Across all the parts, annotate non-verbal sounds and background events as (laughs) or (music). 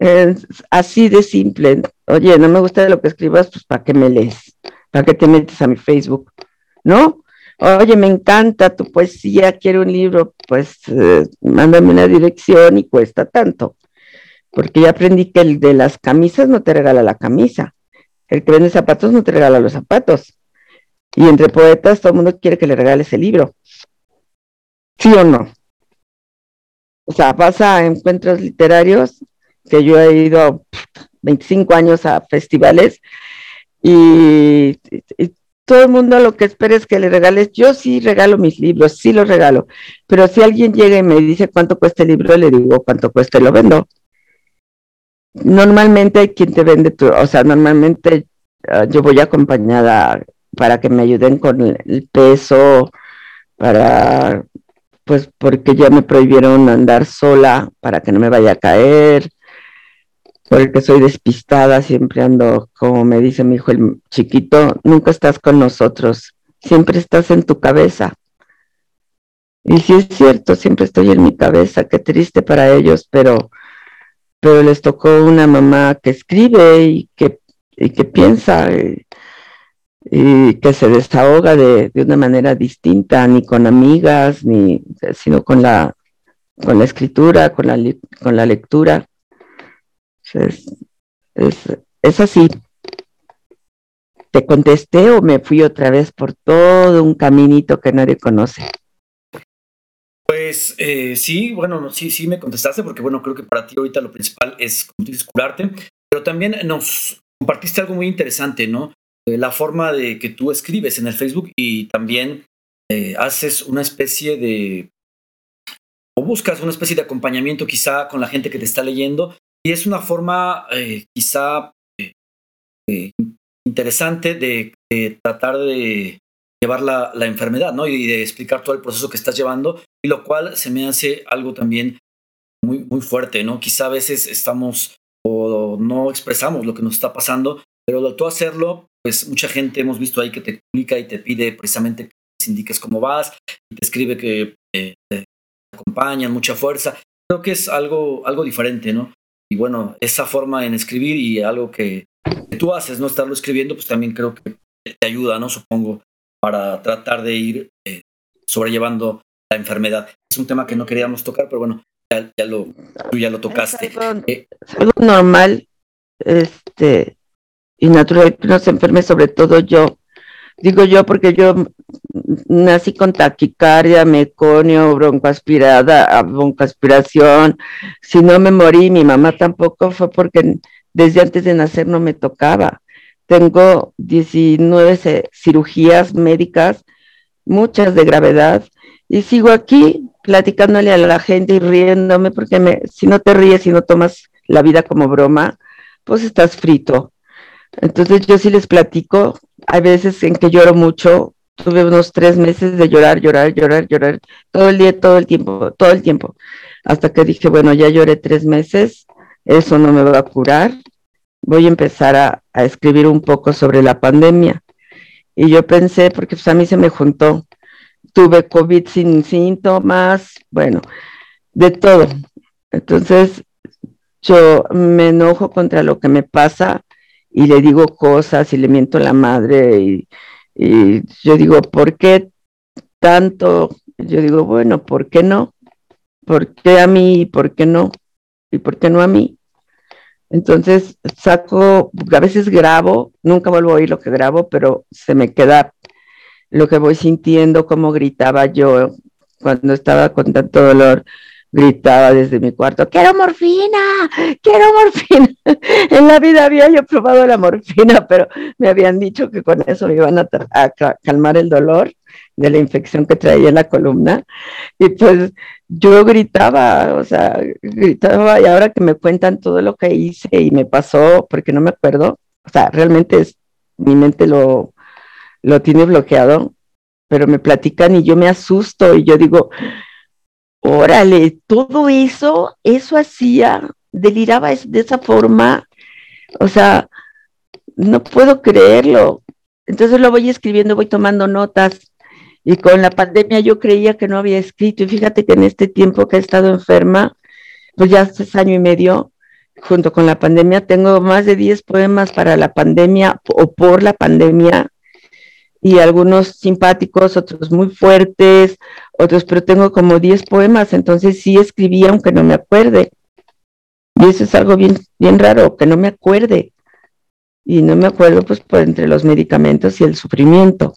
Es así de simple. Oye, no me gusta lo que escribas, pues ¿para qué me lees? ¿Para qué te metes a mi Facebook? ¿No? Oye, me encanta tu poesía, quiero un libro, pues eh, mándame una dirección y cuesta tanto. Porque ya aprendí que el de las camisas no te regala la camisa, el que vende zapatos no te regala los zapatos. Y entre poetas todo el mundo quiere que le regales el libro. ¿Sí o no? O sea, vas a encuentros literarios, que yo he ido 25 años a festivales y, todo el mundo lo que espera es que le regales. Yo sí regalo mis libros, sí los regalo, pero si alguien llega y me dice cuánto cuesta el libro, le digo cuánto cuesta y lo vendo. Normalmente hay quien te vende, tu, o sea, normalmente uh, yo voy acompañada para que me ayuden con el peso, para pues porque ya me prohibieron andar sola para que no me vaya a caer, porque soy despistada, siempre ando, como me dice mi hijo el chiquito, nunca estás con nosotros, siempre estás en tu cabeza. Y sí es cierto, siempre estoy en mi cabeza, qué triste para ellos, pero, pero les tocó una mamá que escribe y que, y que piensa. Y, que se desahoga de, de, una manera distinta, ni con amigas, ni, sino con la, con la escritura, con la, con la lectura. Es, es, así. ¿Te contesté o me fui otra vez por todo un caminito que nadie conoce? Pues eh, sí, bueno, sí, sí me contestaste porque bueno, creo que para ti ahorita lo principal es, curarte, pero también nos compartiste algo muy interesante, ¿no? Eh, la forma de que tú escribes en el Facebook y también eh, haces una especie de, o buscas una especie de acompañamiento quizá con la gente que te está leyendo y es una forma eh, quizá interesante de, tratar de llevar la, la, enfermedad, ¿no? Y de explicar todo el proceso que estás llevando, y lo cual se me hace algo también muy, muy fuerte, ¿no? Quizá a veces estamos o no expresamos lo que nos está pasando, pero tú hacerlo, pues mucha gente hemos visto ahí que te publica y te pide precisamente que indiques cómo vas te escribe que eh, te acompañan, mucha fuerza. Creo que es algo, algo diferente, ¿no? Y bueno, esa forma en escribir y algo que, tú haces, no estarlo escribiendo, pues también creo que te ayuda, ¿no? Supongo, para tratar de ir eh, sobrellevando la enfermedad. Es un tema que no queríamos tocar, pero bueno, ya, ya lo, tú ya lo tocaste. Es algo, eh, algo normal, este, y natural que no se enferme, sobre todo yo. Digo yo porque yo nací con taquicardia, meconio, broncoaspirada, broncoaspiración. Si no me morí, mi mamá tampoco fue porque desde antes de nacer no me tocaba. Tengo 19 cirugías médicas, muchas de gravedad, y sigo aquí platicándole a la gente y riéndome porque si no te ríes y no tomas la vida como broma, pues estás frito. Entonces yo sí les platico, hay veces en que lloro mucho, tuve unos tres meses de llorar, llorar, llorar, llorar, todo el día, todo el tiempo, todo el tiempo, hasta que dije, bueno, ya lloré tres meses, eso no me va a curar, voy a empezar a, a escribir un poco sobre la pandemia. Y yo pensé, porque pues a mí se me juntó, tuve COVID sin síntomas, bueno, de todo. Entonces, yo me enojo contra lo que me pasa y le digo cosas y le miento a la madre y, y yo digo, ¿por qué tanto? Yo digo, bueno, ¿por qué no? ¿Por qué a mí por qué no? ¿Y por qué no a mí? Entonces saco, a veces grabo, nunca vuelvo a oír lo que grabo, pero se me queda lo que voy sintiendo, como gritaba yo cuando estaba con tanto dolor gritaba desde mi cuarto, quiero morfina, quiero morfina. (laughs) en la vida había yo probado la morfina, pero me habían dicho que con eso me iban a, a, calmar el dolor de la infección que traía en la columna. Y pues yo gritaba, o sea, gritaba y ahora que me cuentan todo lo que hice y me pasó, porque no me acuerdo, o sea, realmente es, mi mente lo, lo tiene bloqueado, pero me platican y yo me asusto y yo digo, Órale, todo eso, eso hacía, deliraba de esa forma, o sea, no puedo creerlo. Entonces lo voy escribiendo, voy tomando notas. Y con la pandemia yo creía que no había escrito. Y fíjate que en este tiempo que he estado enferma, pues ya hace año y medio, junto con la pandemia, tengo más de 10 poemas para la pandemia o por la pandemia y algunos simpáticos, otros muy fuertes, otros, pero tengo como 10 poemas, entonces sí escribí aunque no me acuerde. Y eso es algo bien, bien raro, que no me acuerde. Y no me acuerdo pues por entre los medicamentos y el sufrimiento.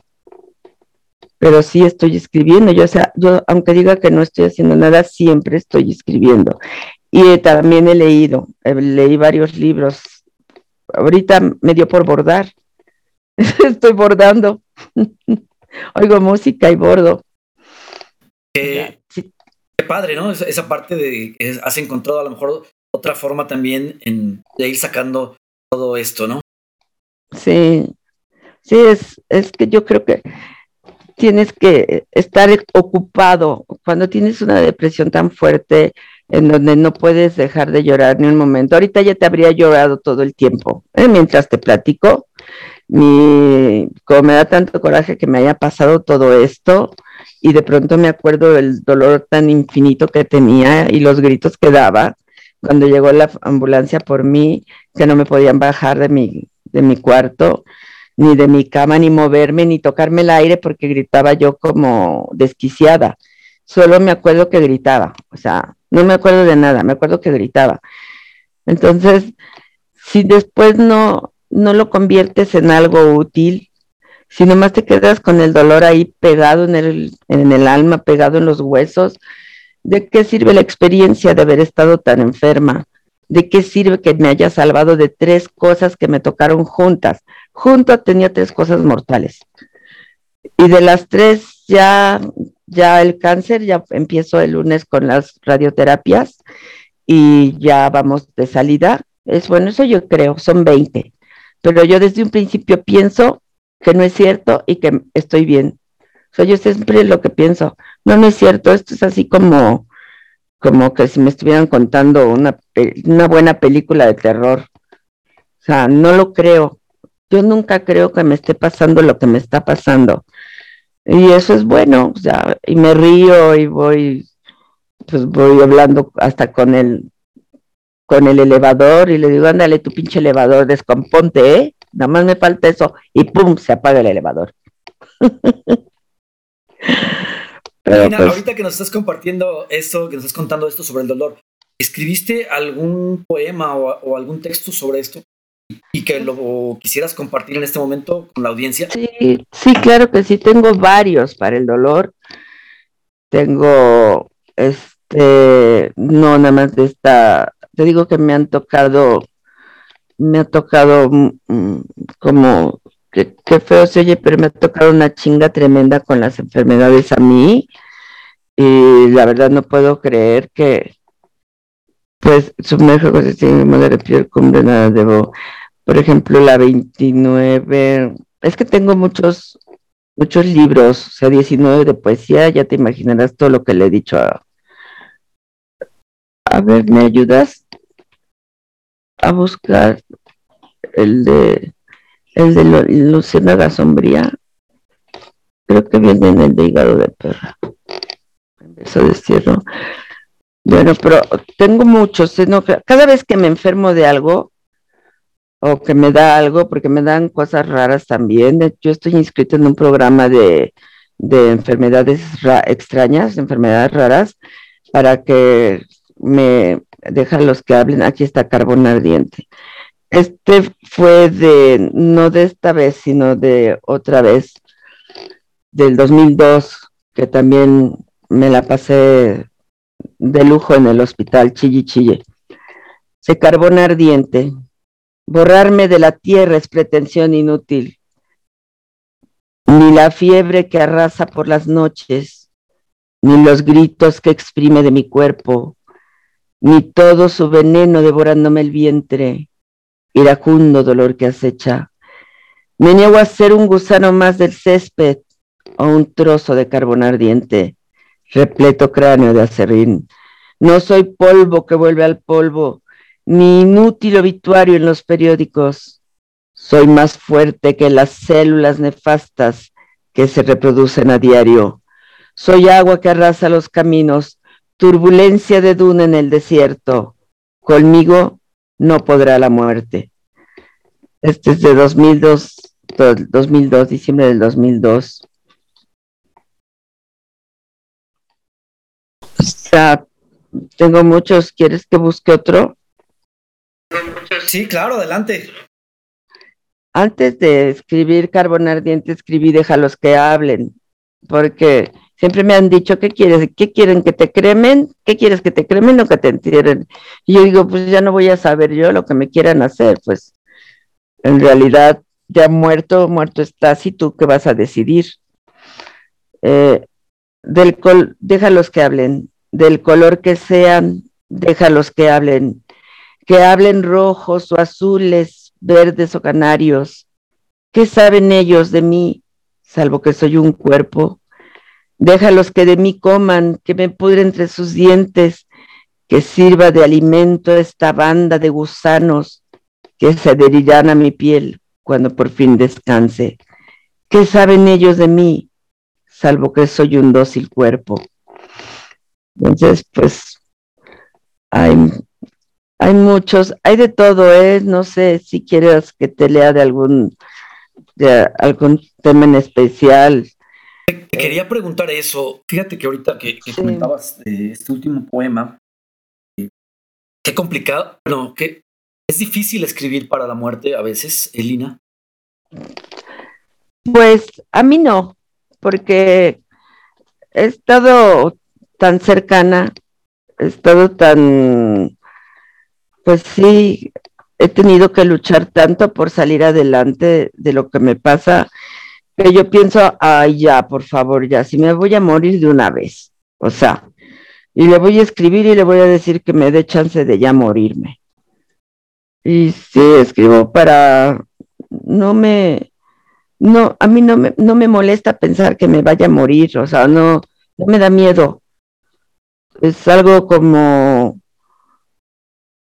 Pero sí estoy escribiendo, yo, o sea, yo aunque diga que no estoy haciendo nada, siempre estoy escribiendo. Y también he leído, leí varios libros. Ahorita me dio por bordar. (laughs) Estoy bordando. (laughs) Oigo música y bordo. Padre, ¿no? Esa, parte de que has encontrado a lo mejor otra forma también en, de ir sacando todo esto, ¿no? Sí, sí, es, es que yo creo que tienes que estar ocupado. Cuando tienes una depresión tan fuerte, en donde no puedes dejar de llorar ni un momento. Ahorita ya te habría llorado todo el tiempo, ¿eh? mientras te platico. Mi, como me da tanto coraje que me haya pasado todo esto y de pronto me acuerdo del dolor tan infinito que tenía y los gritos que daba cuando llegó la ambulancia por mí, que no me podían bajar de mi, de mi cuarto, ni de mi cama, ni moverme, ni tocarme el aire porque gritaba yo como desquiciada. Solo me acuerdo que gritaba, o sea, no me acuerdo de nada, me acuerdo que gritaba. Entonces, si después no, no lo conviertes en algo útil, si nomás te quedas con el dolor ahí pegado en el, en el alma, pegado en los huesos, ¿de qué sirve la experiencia de haber estado tan enferma? ¿De qué sirve que me haya salvado de tres cosas que me tocaron juntas? Juntas tenía tres cosas mortales. Y de las tres ya ya el cáncer, ya empiezo el lunes con las radioterapias y ya vamos de salida. Es bueno, eso yo creo, son 20. Pero yo desde un principio pienso que no es cierto y que estoy bien. O sea, yo siempre lo que pienso, no, no es cierto, esto es así como, como que si me estuvieran contando una, una buena película de terror. O sea, no lo creo. Yo nunca creo que me esté pasando lo que me está pasando. Y eso es bueno, o sea, y me río y voy, pues voy hablando hasta con el, con el elevador y le digo, ándale tu pinche elevador, descomponte, ¿eh? Nada más me falta eso y pum, se apaga el elevador. (laughs) Pero, pues ahorita que nos estás compartiendo esto, que nos estás contando esto sobre el dolor, ¿escribiste algún poema o algún texto sobre esto? y que lo quisieras compartir en este momento con la audiencia. Sí, sí, claro que sí, tengo varios para el dolor. Tengo, este, no nada más de esta, te digo que me han tocado, me ha tocado mm, mm, como, que, feo se oye, pero me ha tocado una chinga tremenda con las enfermedades a mí. Y la verdad no puedo creer que, pues, sumerjo con este de piel cumbre, nada debo por ejemplo, la 29, es que tengo muchos, muchos libros, o sea, 19 de poesía, ya te imaginarás todo lo que le he dicho a... A ver, ¿me ayudas a buscar el de el de Luciana Sombría? Creo que viene en el de hígado de perra. Eso de Bueno, pero tengo muchos. Cada vez que me enfermo de algo, o que me da algo, porque me dan cosas raras también. Yo estoy inscrito en un programa de, de enfermedades extrañas, enfermedades raras, para que me dejan los que hablen. Aquí está carbón ardiente. Este fue de, no de esta vez, sino de otra vez, del 2002, que también me la pasé de lujo en el hospital Chille Chille. Se carbón ardiente, Borrarme de la tierra es pretensión inútil, ni la fiebre que arrasa por las noches, ni los gritos que exprime de mi cuerpo, ni todo su veneno devorándome el vientre, iracundo dolor que acecha. Me niego a ser un gusano más del césped o un trozo de carbón ardiente, repleto cráneo de acerrín. No soy polvo que vuelve al polvo, ni inútil obituario en los periódicos. Soy más fuerte que las células nefastas que se reproducen a diario. Soy agua que arrasa los caminos, turbulencia de duna en el desierto. Conmigo no podrá la muerte. Este es de 2002, 2002, diciembre del 2002. O sea, tengo muchos, ¿quieres que busque otro? Sí, claro, adelante. Antes de escribir Carbón Ardiente, escribí Déjalos que hablen, porque siempre me han dicho, ¿qué quieres? ¿Qué quieren que te cremen? ¿Qué quieres que te cremen o que te entierren? Y yo digo, pues ya no voy a saber yo lo que me quieran hacer, pues en realidad ya muerto, muerto estás y tú qué vas a decidir. Eh, del col déjalos que hablen, del color que sean, déjalos que hablen, que hablen rojos o azules, verdes o canarios. ¿Qué saben ellos de mí, salvo que soy un cuerpo? Déjalos que de mí coman, que me pudre entre sus dientes, que sirva de alimento esta banda de gusanos que se adherirán a mi piel cuando por fin descanse. ¿Qué saben ellos de mí, salvo que soy un dócil cuerpo? Entonces, pues, hay, hay muchos, hay de todo, ¿eh? No sé si quieres que te lea de algún, de algún tema en especial. Quería preguntar eso. Fíjate que ahorita que, comentabas este último poema, eh, qué complicado, no, que es difícil escribir para la muerte a veces, Elina. Pues a mí no, porque he estado tan cercana, he estado tan, pues sí, he tenido que luchar tanto por salir adelante de lo que me pasa, que yo pienso, ay, ya, por favor, ya, si me voy a morir de una vez, o sea, y le voy a escribir y le voy a decir que me dé chance de ya morirme. Y sí, escribo para, no me, no, a mí no me, no me molesta pensar que me vaya a morir, o sea, no, no me da miedo es algo como,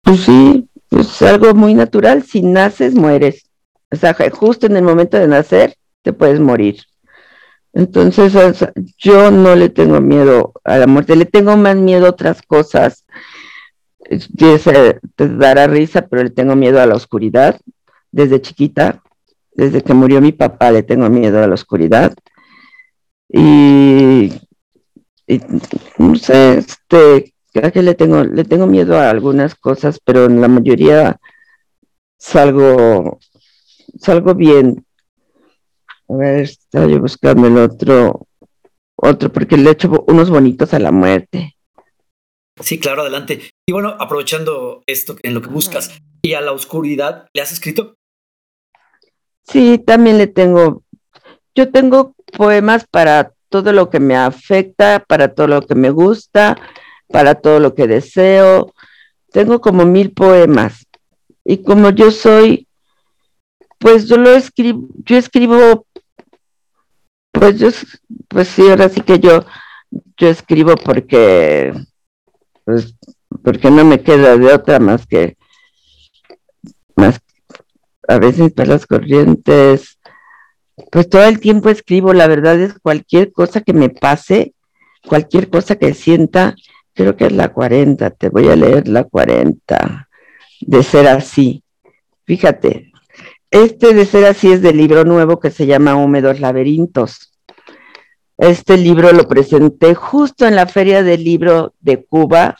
pues sí, es algo muy natural. Si naces, mueres. O sea, justo en el momento de nacer, te puedes morir. Entonces, yo no le tengo miedo a la muerte, le tengo más miedo a otras cosas. Te dará risa, pero le tengo miedo a la oscuridad. Desde chiquita, desde que murió mi papá, le tengo miedo a la oscuridad. Y y, no sé, este, creo que le tengo, le tengo miedo a algunas cosas, pero en la mayoría salgo, salgo bien. A ver, estaba yo buscando el otro, otro, porque le he hecho unos bonitos a la muerte. Sí, claro, adelante. Y bueno, aprovechando esto en lo que buscas, ¿y a la oscuridad le has escrito? Sí, también le tengo, yo tengo poemas para todo lo que me afecta, para todo lo que me gusta, para todo lo que deseo. Tengo como mil poemas. Y como yo soy, pues yo lo escribo, yo escribo, pues yo, pues sí, ahora sí que yo, yo escribo porque, pues, porque no me queda de otra más que, más, a veces para las corrientes, pues todo el tiempo escribo, la verdad es cualquier cosa que me pase, cualquier cosa que sienta, creo que es la 40, te voy a leer la 40, de ser así. Fíjate, este de ser así es del libro nuevo que se llama Húmedos Laberintos. Este libro lo presenté justo en la Feria del Libro de Cuba,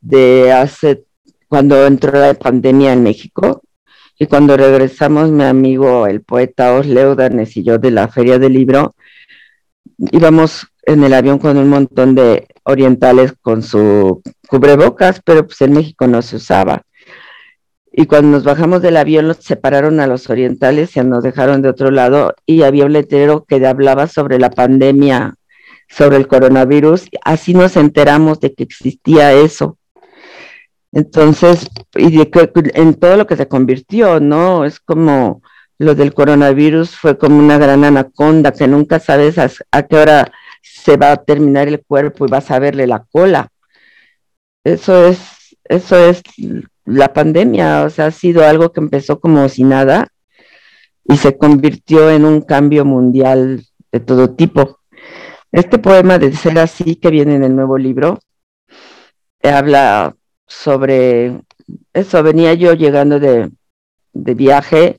de hace, cuando entró la pandemia en México, y cuando regresamos, mi amigo, el poeta Os Leudanes y yo de la Feria del Libro, íbamos en el avión con un montón de orientales con su cubrebocas, pero pues en México no se usaba. Y cuando nos bajamos del avión, los separaron a los orientales y nos dejaron de otro lado y había un letrero que hablaba sobre la pandemia, sobre el coronavirus. Así nos enteramos de que existía eso. Entonces, y en todo lo que se convirtió, ¿no? Es como lo del coronavirus fue como una gran anaconda que nunca sabes a, qué hora se va a terminar el cuerpo y vas a verle la cola. Eso es, eso es la pandemia, o sea, ha sido algo que empezó como si nada y se convirtió en un cambio mundial de todo tipo. Este poema de ser así que viene en el nuevo libro habla sobre eso, venía yo llegando de, de viaje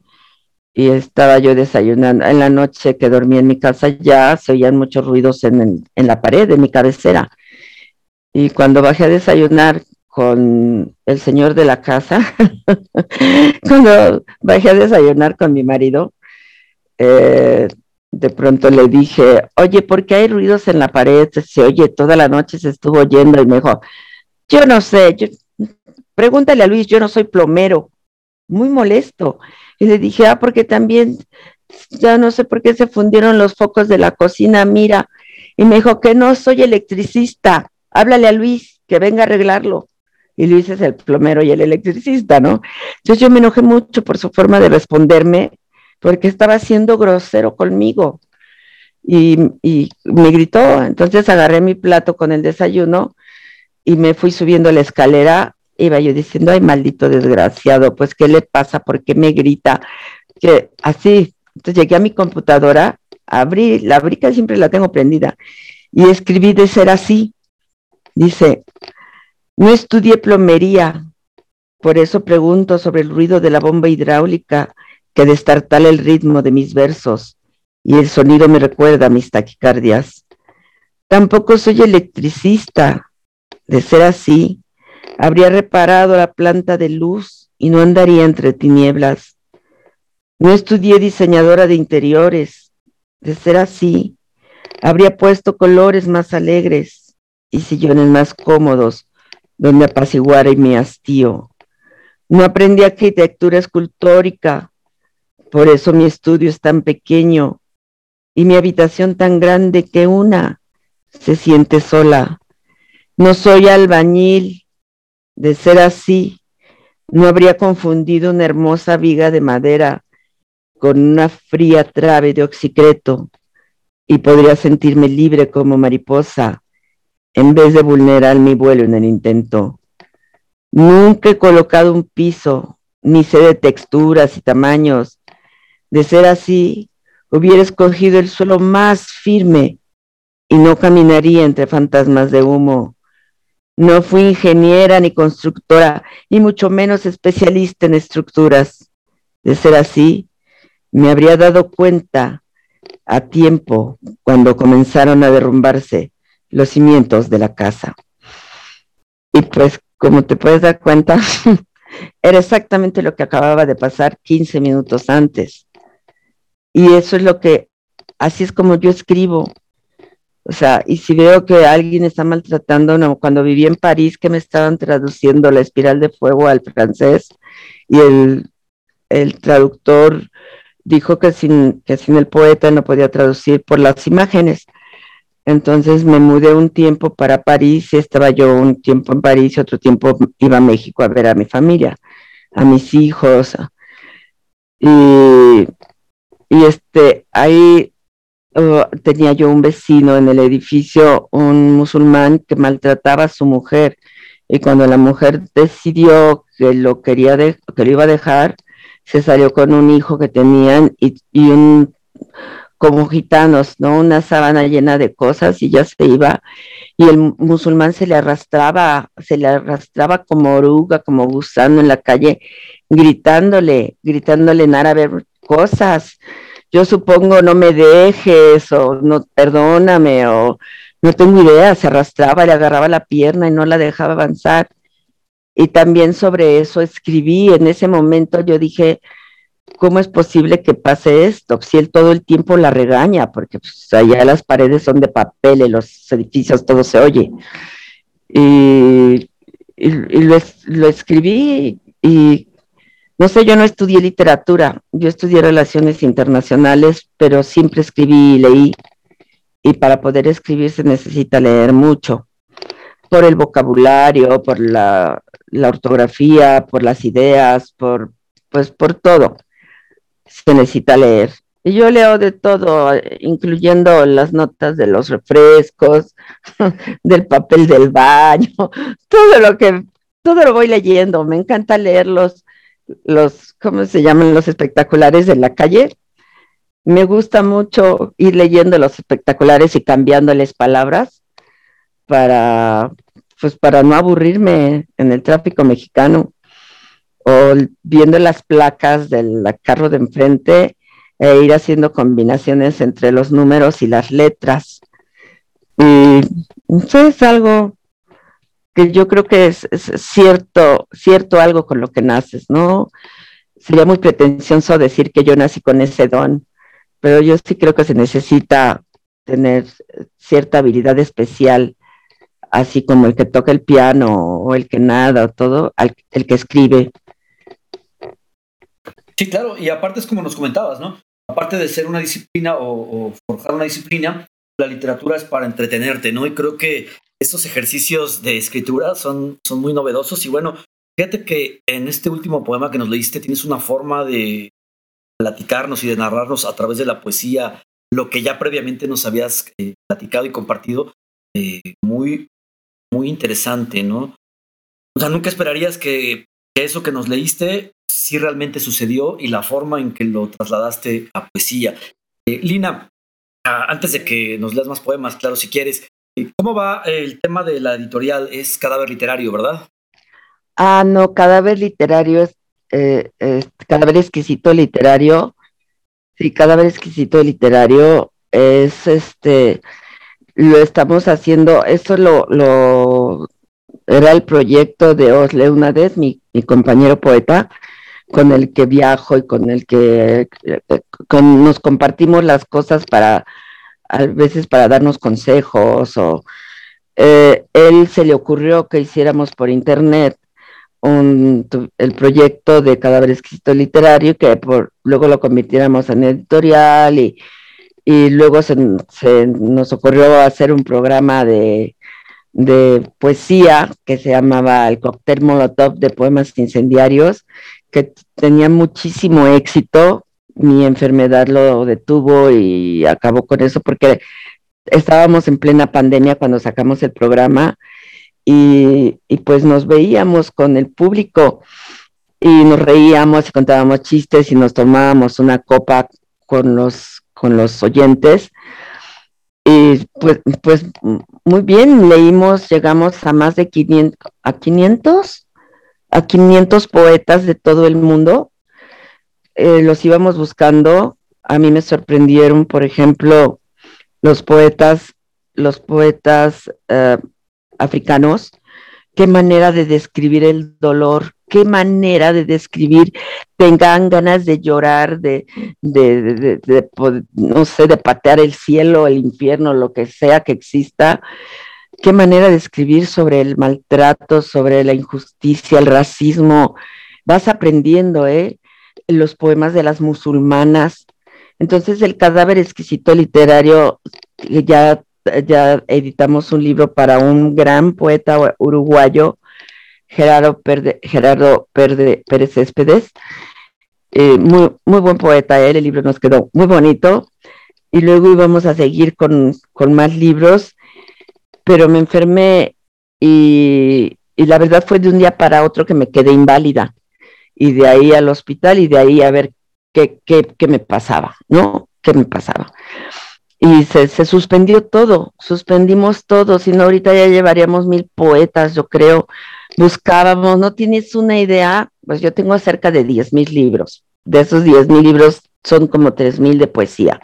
y estaba yo desayunando. En la noche que dormí en mi casa ya se oían muchos ruidos en, en la pared de mi cabecera. Y cuando bajé a desayunar con el señor de la casa, (laughs) cuando bajé a desayunar con mi marido, eh, de pronto le dije, oye, ¿por qué hay ruidos en la pared? Se oye, toda la noche se estuvo oyendo y me dijo, yo no sé, pregúntale a Luis, yo no soy plomero, muy molesto. Y le dije, ah, porque también, ya no sé por qué se fundieron los focos de la cocina, mira. Y me dijo que no soy electricista, háblale a Luis, que venga a arreglarlo. Y Luis es el plomero y el electricista, ¿no? Entonces yo me enojé mucho por su forma de responderme, porque estaba siendo grosero conmigo. Y, me gritó, entonces agarré mi plato con el desayuno y me fui subiendo la escalera iba yo diciendo, ay, maldito desgraciado, pues, ¿qué le pasa? ¿Por qué me grita? Que así, entonces llegué a mi computadora, abrí, la brica siempre la tengo prendida, y escribí de ser así. Dice, no estudié plomería, por eso pregunto sobre el ruido de la bomba hidráulica que destartala el ritmo de mis versos y el sonido me recuerda a mis taquicardias. Tampoco soy electricista. De ser así, habría reparado la planta de luz y no andaría entre tinieblas. No estudié diseñadora de interiores. De ser así, habría puesto colores más alegres y sillones más cómodos donde apaciguara mi hastío. No aprendí arquitectura escultórica, por eso mi estudio es tan pequeño y mi habitación tan grande que una se siente sola. No soy albañil, de ser así, no habría confundido una hermosa viga de madera con una fría trave de oxicreto y podría sentirme libre como mariposa en vez de vulnerar mi vuelo en el intento. Nunca he colocado un piso, ni sé de texturas y tamaños. De ser así, hubiera escogido el suelo más firme y no caminaría entre fantasmas de humo no fui ingeniera ni constructora, y mucho menos especialista en estructuras. De ser así, me habría dado cuenta a tiempo cuando comenzaron a derrumbarse los cimientos de la casa. Y pues, como te puedes dar cuenta, (laughs) era exactamente lo que acababa de pasar 15 minutos antes. Y eso es lo que, así es como yo escribo. O sea, y si veo que alguien está maltratando, cuando viví en París, que me estaban traduciendo la espiral de fuego al francés, y el, el traductor dijo que sin, que sin el poeta no podía traducir por las imágenes. Entonces me mudé un tiempo para París estaba yo un tiempo en París y otro tiempo iba a México a ver a mi familia, a mis hijos. Y, y este, ahí Oh, tenía yo un vecino en el edificio, un musulmán que maltrataba a su mujer y cuando la mujer decidió que lo quería que lo iba a dejar, se salió con un hijo que tenían y un como gitanos, ¿no? Una sábana llena de cosas y ya se iba y el musulmán se le arrastraba, se le arrastraba como oruga, como gusano en la calle, gritándole, gritándole en árabe cosas yo supongo no me dejes o no perdóname o no tengo idea, se arrastraba, le agarraba la pierna y no la dejaba avanzar. Y también sobre eso escribí, en ese momento yo dije, ¿cómo es posible que pase esto? Si él todo el tiempo la regaña, porque pues, allá las paredes son de papel, y los edificios todo se oye. Y, lo, lo, escribí y no sé, yo no estudié literatura, yo estudié relaciones internacionales, pero siempre escribí y leí. Y para poder escribir se necesita leer mucho, por el vocabulario, por la, ortografía, por las ideas, por, pues por todo. Se necesita leer. Y yo leo de todo, incluyendo las notas de los refrescos, (laughs) del papel del baño, (laughs) todo lo que, todo lo voy leyendo. Me encanta leerlos los, ¿cómo se llaman? Los espectaculares de la calle. Me gusta mucho ir leyendo los espectaculares y cambiándoles palabras para, pues para no aburrirme en el tráfico mexicano. O viendo las placas del carro de enfrente e ir haciendo combinaciones entre los números y las letras. Y eso es algo que yo creo que es, cierto, cierto algo con lo que naces, ¿no? Sería muy pretencioso decir que yo nací con ese don, pero yo sí creo que se necesita tener cierta habilidad especial, así como el que toca el piano o el que nada o todo, el que escribe. Sí, claro, y aparte es como nos comentabas, ¿no? Aparte de ser una disciplina o, forjar una disciplina, la literatura es para entretenerte, ¿no? Y creo que estos ejercicios de escritura son, son muy novedosos y bueno, fíjate que en este último poema que nos leíste tienes una forma de platicarnos y de narrarnos a través de la poesía lo que ya previamente nos habías eh, platicado y compartido, eh, muy, muy interesante, ¿no? O sea, nunca esperarías que, eso que nos leíste sí realmente sucedió y la forma en que lo trasladaste a poesía. Eh, Lina, ah, antes de que nos leas más poemas, claro, si quieres, ¿cómo va el tema de la editorial? Es cadáver literario, ¿verdad? Ah, no, cadáver literario es, es cadáver exquisito literario Sí, cada vez exquisito literario es este, lo estamos haciendo, eso lo era el proyecto de Osle Unades, mi, mi compañero poeta, con el que viajo y con el que con, nos compartimos las cosas para, a veces para darnos consejos o eh, él se le ocurrió que hiciéramos por internet el proyecto de Cadáver Exquisito Literario, que por, luego lo convirtiéramos en editorial y, y luego se, nos ocurrió hacer un programa de, de poesía que se llamaba el cóctel Molotov de poemas incendiarios, que tenía muchísimo éxito. Mi enfermedad lo detuvo y acabó con eso porque estábamos en plena pandemia cuando sacamos el programa y, pues nos veíamos con el público y nos reíamos y contábamos chistes y nos tomábamos una copa con los, con los oyentes. Y pues, pues muy bien, leímos, llegamos a más de 500, a 500, a 500 poetas de todo el mundo. Eh, los íbamos buscando. A mí me sorprendieron, por ejemplo, los poetas, los poetas eh, africanos, qué manera de describir el dolor, qué manera de describir, tengan ganas de llorar, de, de, de, no sé, de patear el cielo, el infierno, lo que sea que exista, qué manera de escribir sobre el maltrato, sobre la injusticia, el racismo. Vas aprendiendo, ¿eh? Los poemas de las musulmanas. Entonces el cadáver exquisito literario ya ya editamos un libro para un gran poeta uruguayo, Gerardo, Gerardo Pérez Céspedes. Eh, muy, muy buen poeta él, el libro nos quedó muy bonito. Y luego íbamos a seguir con, más libros, pero me enfermé y, la verdad fue de un día para otro que me quedé inválida. Y de ahí al hospital y de ahí a ver qué, qué, qué me pasaba, ¿no? ¿Qué me pasaba? y se, suspendió todo, suspendimos todo, si no ahorita ya llevaríamos mil poetas, yo creo, buscábamos, no tienes una idea, pues yo tengo cerca de diez mil libros, de esos diez mil libros son como tres mil de poesía,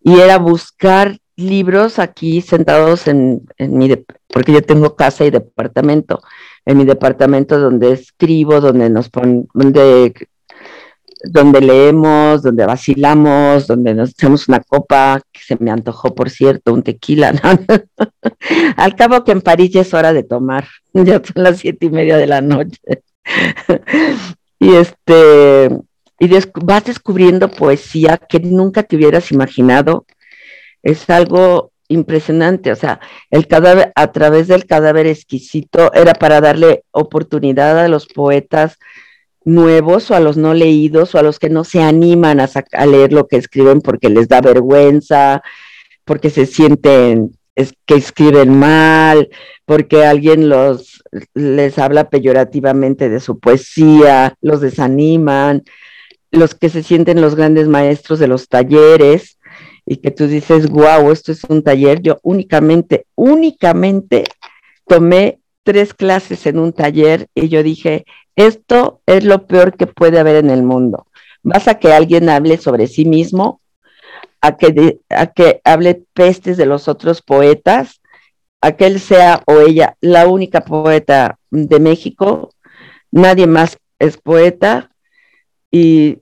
y era buscar libros aquí sentados en, en mi, porque yo tengo casa y departamento, en mi departamento donde escribo, donde nos ponen, donde donde leemos, donde vacilamos, donde nos echamos una copa, que se me antojó, por cierto, un tequila. (laughs) Al cabo que en París ya es hora de tomar, (laughs) ya son las siete y media de la noche. (laughs) y este, y vas descubriendo poesía que nunca te hubieras imaginado. Es algo impresionante, o sea, el cadáver, a través del cadáver exquisito, era para darle oportunidad a los poetas nuevos o a los no leídos o a los que no se animan a, leer lo que escriben porque les da vergüenza, porque se sienten que escriben mal, porque alguien los les habla peyorativamente de su poesía, los desaniman, los que se sienten los grandes maestros de los talleres y que tú dices, wow, esto es un taller. Yo únicamente, únicamente tomé tres clases en un taller y yo dije, esto es lo peor que puede haber en el mundo. Vas a que alguien hable sobre sí mismo, a que, a que hable pestes de los otros poetas, a que él sea o ella la única poeta de México, nadie más es poeta y,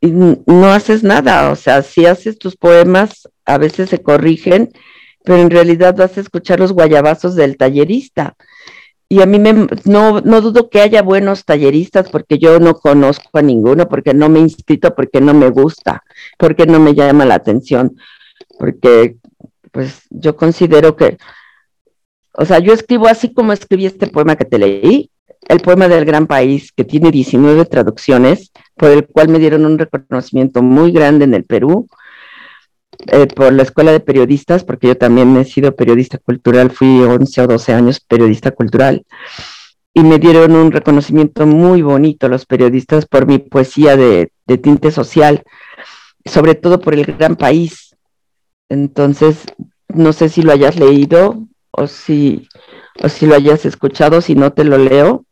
no haces nada, o sea, si haces tus poemas, a veces se corrigen, pero en realidad vas a escuchar los guayabazos del tallerista. Y a mí me, no, no dudo que haya buenos talleristas porque yo no conozco a ninguno, porque no me he inscrito, porque no me gusta, porque no me llama la atención, porque pues yo considero que, o sea, yo escribo así como escribí este poema que te leí, el poema del gran país, que tiene 19 traducciones, por el cual me dieron un reconocimiento muy grande en el Perú, eh, por la Escuela de Periodistas, porque yo también he sido periodista cultural, fui 11 o 12 años periodista cultural, y me dieron un reconocimiento muy bonito los periodistas por mi poesía de, de tinte social, sobre todo por el gran país. Entonces, no sé si lo hayas leído o si, o si lo hayas escuchado, si no te lo leo.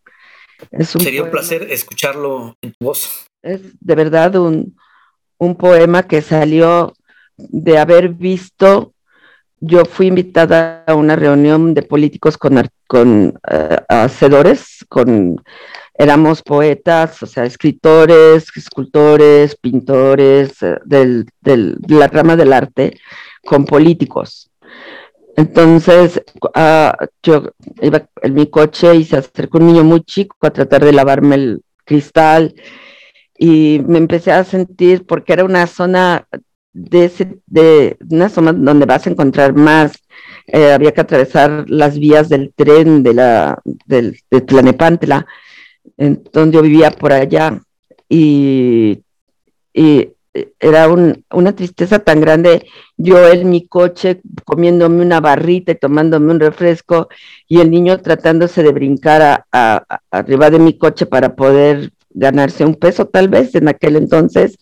Sería un placer escucharlo en tu voz. Es de verdad un, un poema que salió de haber visto, yo fui invitada a una reunión de políticos con, con eh, hacedores, con, éramos poetas, o sea, escritores, escultores, pintores, eh, del, de la rama del arte, con políticos. Entonces, uh, yo iba en mi coche y se acercó un niño muy chico a tratar de lavarme el cristal y me empecé a sentir, porque era una zona de, una zona donde vas a encontrar más, eh, había que atravesar las vías del tren de, la, del, de Tlanepantla, en donde yo vivía por allá, y, y era un, una tristeza tan grande, yo en mi coche comiéndome una barrita y tomándome un refresco, y el niño tratándose de brincar arriba de mi coche para poder ganarse un peso tal vez en aquel entonces.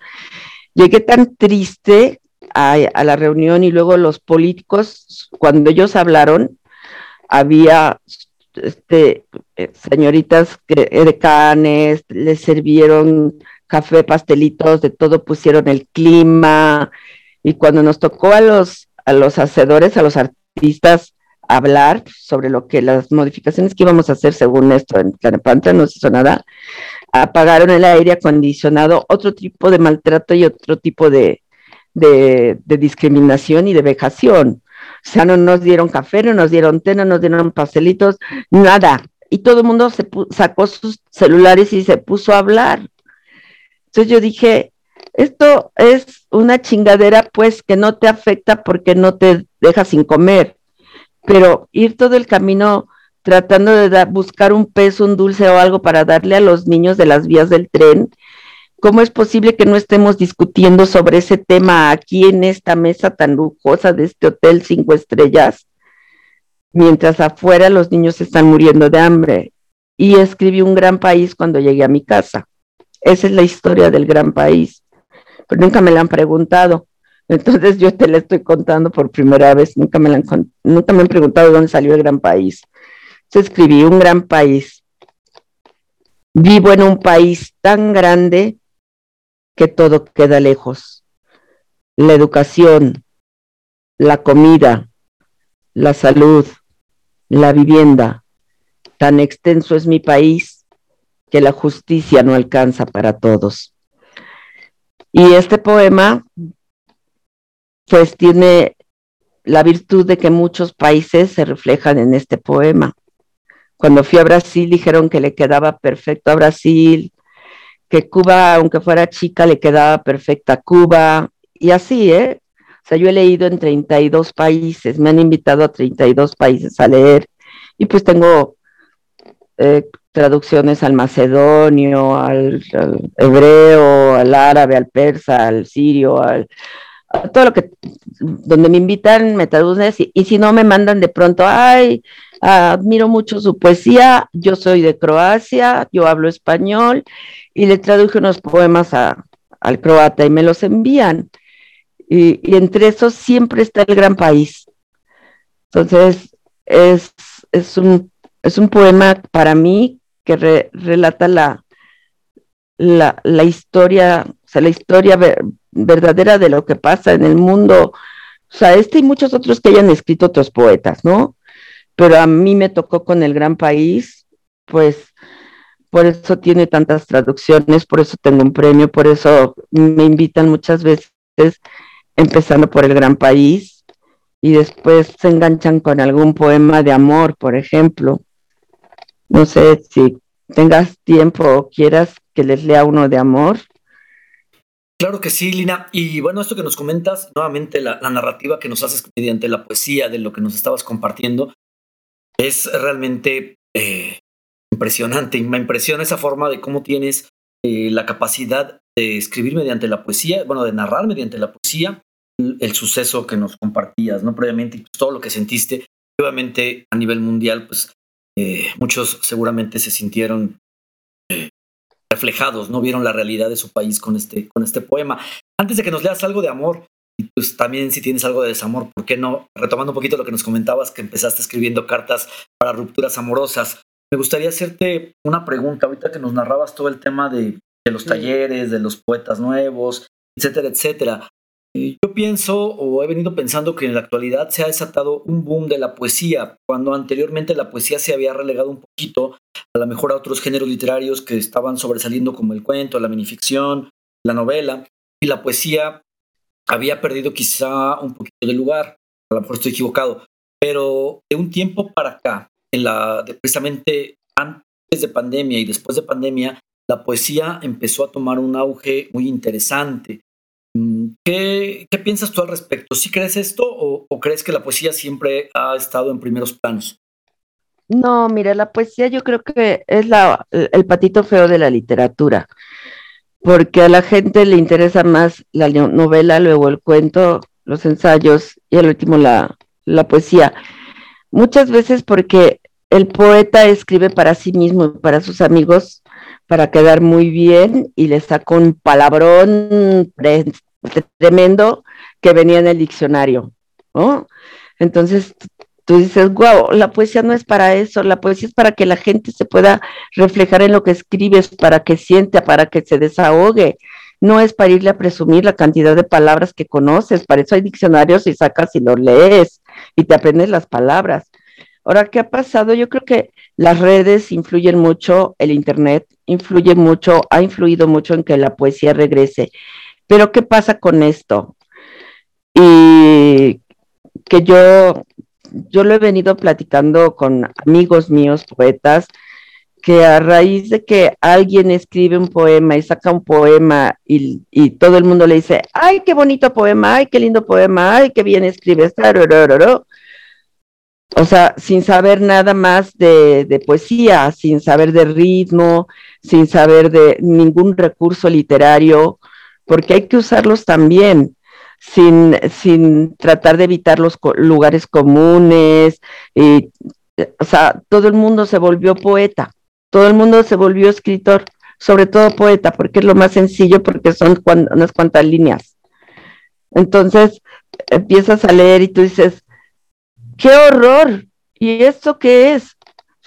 Llegué tan triste a, la reunión y luego los políticos, cuando ellos hablaron, había este, eh, señoritas decanes, les sirvieron café, pastelitos, de todo pusieron el clima, y cuando nos tocó a los, a los hacedores, a los artistas, hablar sobre lo que las modificaciones que íbamos a hacer según esto en Tlanepantla, no se hizo nada, apagaron el aire acondicionado, otro tipo de maltrato y otro tipo de, discriminación y de vejación. O sea, no nos dieron café, no nos dieron té, no nos dieron pastelitos, nada. Y todo el mundo se sacó sus celulares y se puso a hablar. Entonces yo dije, esto es una chingadera, pues, que no te afecta porque no te deja sin comer. Pero ir todo el camino tratando de buscar un peso, un dulce o algo para darle a los niños de las vías del tren. ¿Cómo es posible que no estemos discutiendo sobre ese tema aquí en esta mesa tan lujosa de este hotel cinco estrellas, mientras afuera los niños están muriendo de hambre? Y escribí un gran país cuando llegué a mi casa. Esa es la historia del gran país. Pero nunca me la han preguntado. Entonces yo te la estoy contando por primera vez. Nunca me, la nunca me han preguntado dónde salió el gran país se escribí un gran país. Vivo en un país tan grande que todo queda lejos. La educación, la comida, la salud, la vivienda. Tan extenso es mi país que la justicia no alcanza para todos. Y este poema, pues tiene la virtud de que muchos países se reflejan en este poema. Cuando fui a Brasil dijeron que le quedaba perfecto a Brasil, que Cuba, aunque fuera chica, le quedaba perfecta a Cuba, y así, ¿eh? O sea, yo he leído en 32 países, me han invitado a 32 países a leer, y pues tengo eh, traducciones al macedonio, al, hebreo, al árabe, al persa, al sirio, al, todo lo que, donde me invitan, me traducen, y, y si no me mandan de pronto, ay, admiro mucho su poesía, yo soy de Croacia, yo hablo español y le traduje unos poemas al croata y me los envían. Y, entre esos siempre está el gran país. Entonces, es, es, un, es un poema para mí que relata la, la, la, historia, o sea, la historia verdadera de lo que pasa en el mundo. O sea, este y muchos otros que hayan escrito otros poetas, ¿no? Pero a mí me tocó con El Gran País, pues por eso tiene tantas traducciones, por eso tengo un premio, por eso me invitan muchas veces, empezando por El Gran País, y después se enganchan con algún poema de amor, por ejemplo. No sé si tengas tiempo o quieras que les lea uno de amor. Claro que sí, Lina. Y bueno, esto que nos comentas, nuevamente la, narrativa que nos haces mediante la poesía de lo que nos estabas compartiendo, es realmente eh, impresionante. Me impresiona esa forma de cómo tienes eh, la capacidad de escribir mediante la poesía, bueno, de narrar mediante la poesía el, suceso que nos compartías, ¿no? Previamente, pues, todo lo que sentiste. Obviamente, a nivel mundial, pues eh, muchos seguramente se sintieron reflejados, ¿no? Vieron la realidad de su país con este, con este poema. Antes de que nos leas algo de amor, y pues también si tienes algo de desamor, ¿por qué no? Retomando un poquito lo que nos comentabas, que empezaste escribiendo cartas para rupturas amorosas. Me gustaría hacerte una pregunta, ahorita que nos narrabas todo el tema de, los talleres, de los poetas nuevos, etcétera, etcétera. Yo pienso o he venido pensando que en la actualidad se ha desatado un boom de la poesía, cuando anteriormente la poesía se había relegado un poquito a lo mejor a otros géneros literarios que estaban sobresaliendo como el cuento, la minificción, la novela, y la poesía había perdido quizá un poquito de lugar, a lo mejor estoy equivocado, pero de un tiempo para acá, en la, precisamente antes de pandemia y después de pandemia, la poesía empezó a tomar un auge muy interesante. Mm, ¿Qué, piensas tú al respecto? ¿Sí crees esto o, crees que la poesía siempre ha estado en primeros planos? No, mira, la poesía yo creo que es la, el patito feo de la literatura, porque a la gente le interesa más la novela, luego el cuento, los ensayos y al último la, la poesía. Muchas veces porque el poeta escribe para sí mismo y para sus amigos para quedar muy bien y le saca un palabrón tremendo que venía en el diccionario, ¿no? Entonces tú dices, wow, la poesía no es para eso, la poesía es para que la gente se pueda reflejar en lo que escribes, para que sienta, para que se desahogue. No es para irle a presumir la cantidad de palabras que conoces, para eso hay diccionarios y sacas y los lees y te aprendes las palabras. Ahora, ¿qué ha pasado? Yo creo que las redes influyen mucho, el Internet influye mucho, ha influido mucho en que la poesía regrese. Pero ¿qué pasa con esto? Y que yo, yo lo he venido platicando con amigos míos, poetas, que a raíz de que alguien escribe un poema y saca un poema y, y, todo el mundo le dice, ay, qué bonito poema, ay, qué lindo poema, ay, qué bien escribes, o sea, sin saber nada más de, de, poesía, sin saber de ritmo, sin saber de ningún recurso literario, porque hay que usarlos también, sin, sin tratar de evitar los lugares comunes. Y, o sea, todo el mundo se volvió poeta, todo el mundo se volvió escritor, sobre todo poeta, porque es lo más sencillo, porque son unas cuantas líneas. Entonces, empiezas a leer y tú dices, ¡Qué horror! ¿Y esto qué es?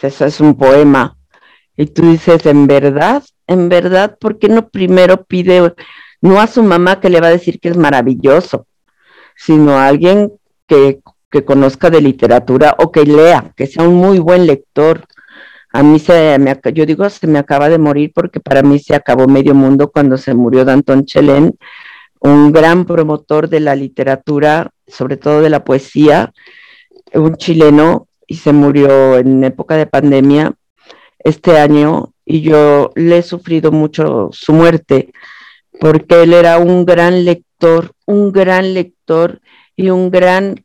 Eso es un poema. Y tú dices, ¿en verdad? ¿En verdad? ¿Por qué no primero pide, no a su mamá que le va a decir que es maravilloso, sino a alguien que, que conozca de literatura o que lea, que sea un muy buen lector? A mí se me, yo digo, se me acaba de morir porque para mí se acabó medio mundo cuando se murió Danton Chelén, un gran promotor de la literatura, sobre todo de la poesía, un chileno y se murió en época de pandemia este año y yo le he sufrido mucho su muerte porque él era un gran lector, un gran lector y un gran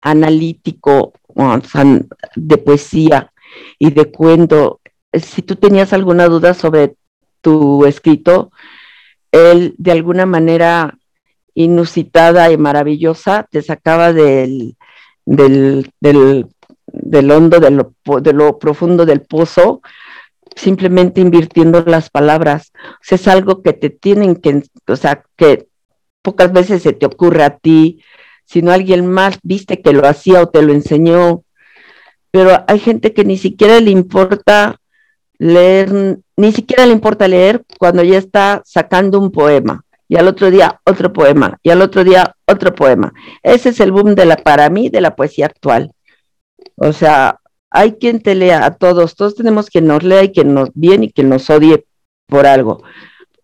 analítico de poesía y de cuento. Si tú tenías alguna duda sobre tu escrito, él de alguna manera inusitada y maravillosa te sacaba del, del, del, hondo, de lo, de lo profundo del pozo, simplemente invirtiendo las palabras. O es algo que te tienen que, o sea, que pocas veces se te ocurre a ti, sino alguien más viste que lo hacía o te lo enseñó. Pero hay gente que ni siquiera le importa leer, ni siquiera le importa leer cuando ya está sacando un poema y al otro día otro poema y al otro día otro poema. Ese es el boom de la para mí de la poesía actual. O sea, hay quien te lea a todos, todos tenemos quien nos lea y quien nos bien y quien nos odie por algo,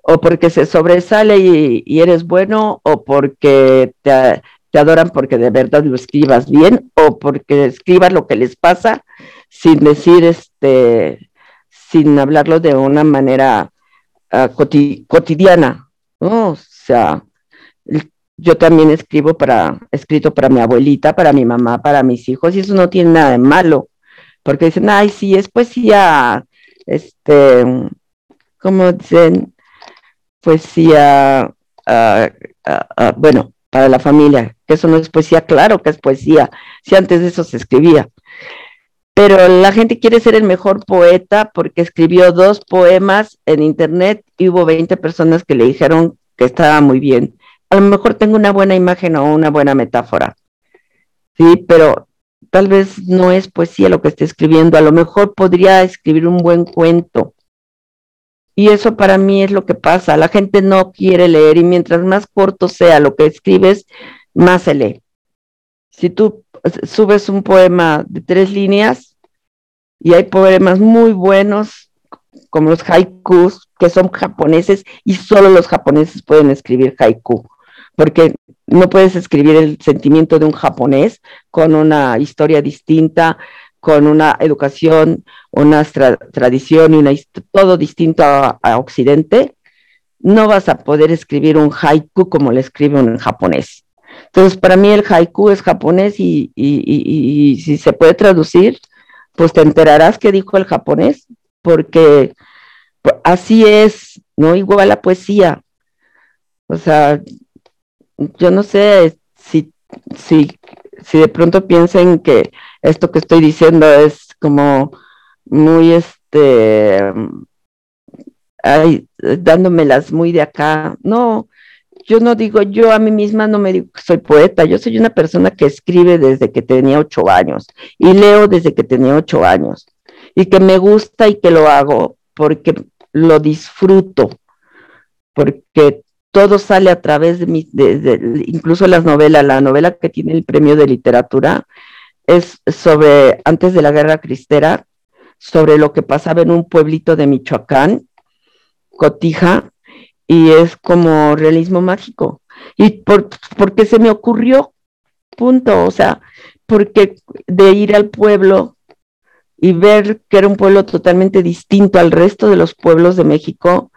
o porque se sobresale y, eres bueno, o porque te, te, adoran porque de verdad lo escribas bien, o porque escribas lo que les pasa sin decir este sin hablarlo de una manera uh, cotidiana, O sea, yo también escribo para, escrito para mi abuelita, para mi mamá, para mis hijos, y eso no tiene nada de malo, porque dicen, ay, sí, es poesía, este, como dicen, poesía, uh, uh, bueno, para la familia, que eso no es poesía, claro que es poesía, si antes de eso se escribía, pero la gente quiere ser el mejor poeta porque escribió dos poemas en internet y hubo 20 personas que le dijeron que estaba muy bien. A lo mejor tengo una buena imagen o una buena metáfora. Sí, pero tal vez no es poesía lo que esté escribiendo, a lo mejor podría escribir un buen cuento. Y eso para mí es lo que pasa, la gente no quiere leer y mientras más corto sea lo que escribes, más se lee. Si tú subes un poema de tres líneas y hay poemas muy buenos como los haikus que son japoneses y solo los japoneses pueden escribir haiku porque no puedes escribir el sentimiento de un japonés con una historia distinta, con una educación, una tradición y una todo distinto a, a, Occidente, no vas a poder escribir un haiku como lo escribe un japonés. Entonces, para mí el haiku es japonés y, si se puede traducir, pues te enterarás qué dijo el japonés, porque así es, ¿no? Igual la poesía. O sea, yo no sé si, si, si de pronto piensen que esto que estoy diciendo es como muy este ay, dándomelas muy de acá. No, yo no digo, yo a mí misma no me digo que soy poeta, yo soy una persona que escribe desde que tenía ocho años y leo desde que tenía ocho años y que me gusta y que lo hago porque lo disfruto, porque todo sale a través de mi, incluso las novelas, la novela que tiene el premio de literatura es sobre, antes de la guerra cristera, sobre lo que pasaba en un pueblito de Michoacán, Cotija, y es como realismo mágico. Y por, porque se me ocurrió, punto, o sea, porque de ir al pueblo y ver que era un pueblo totalmente distinto al resto de los pueblos de México,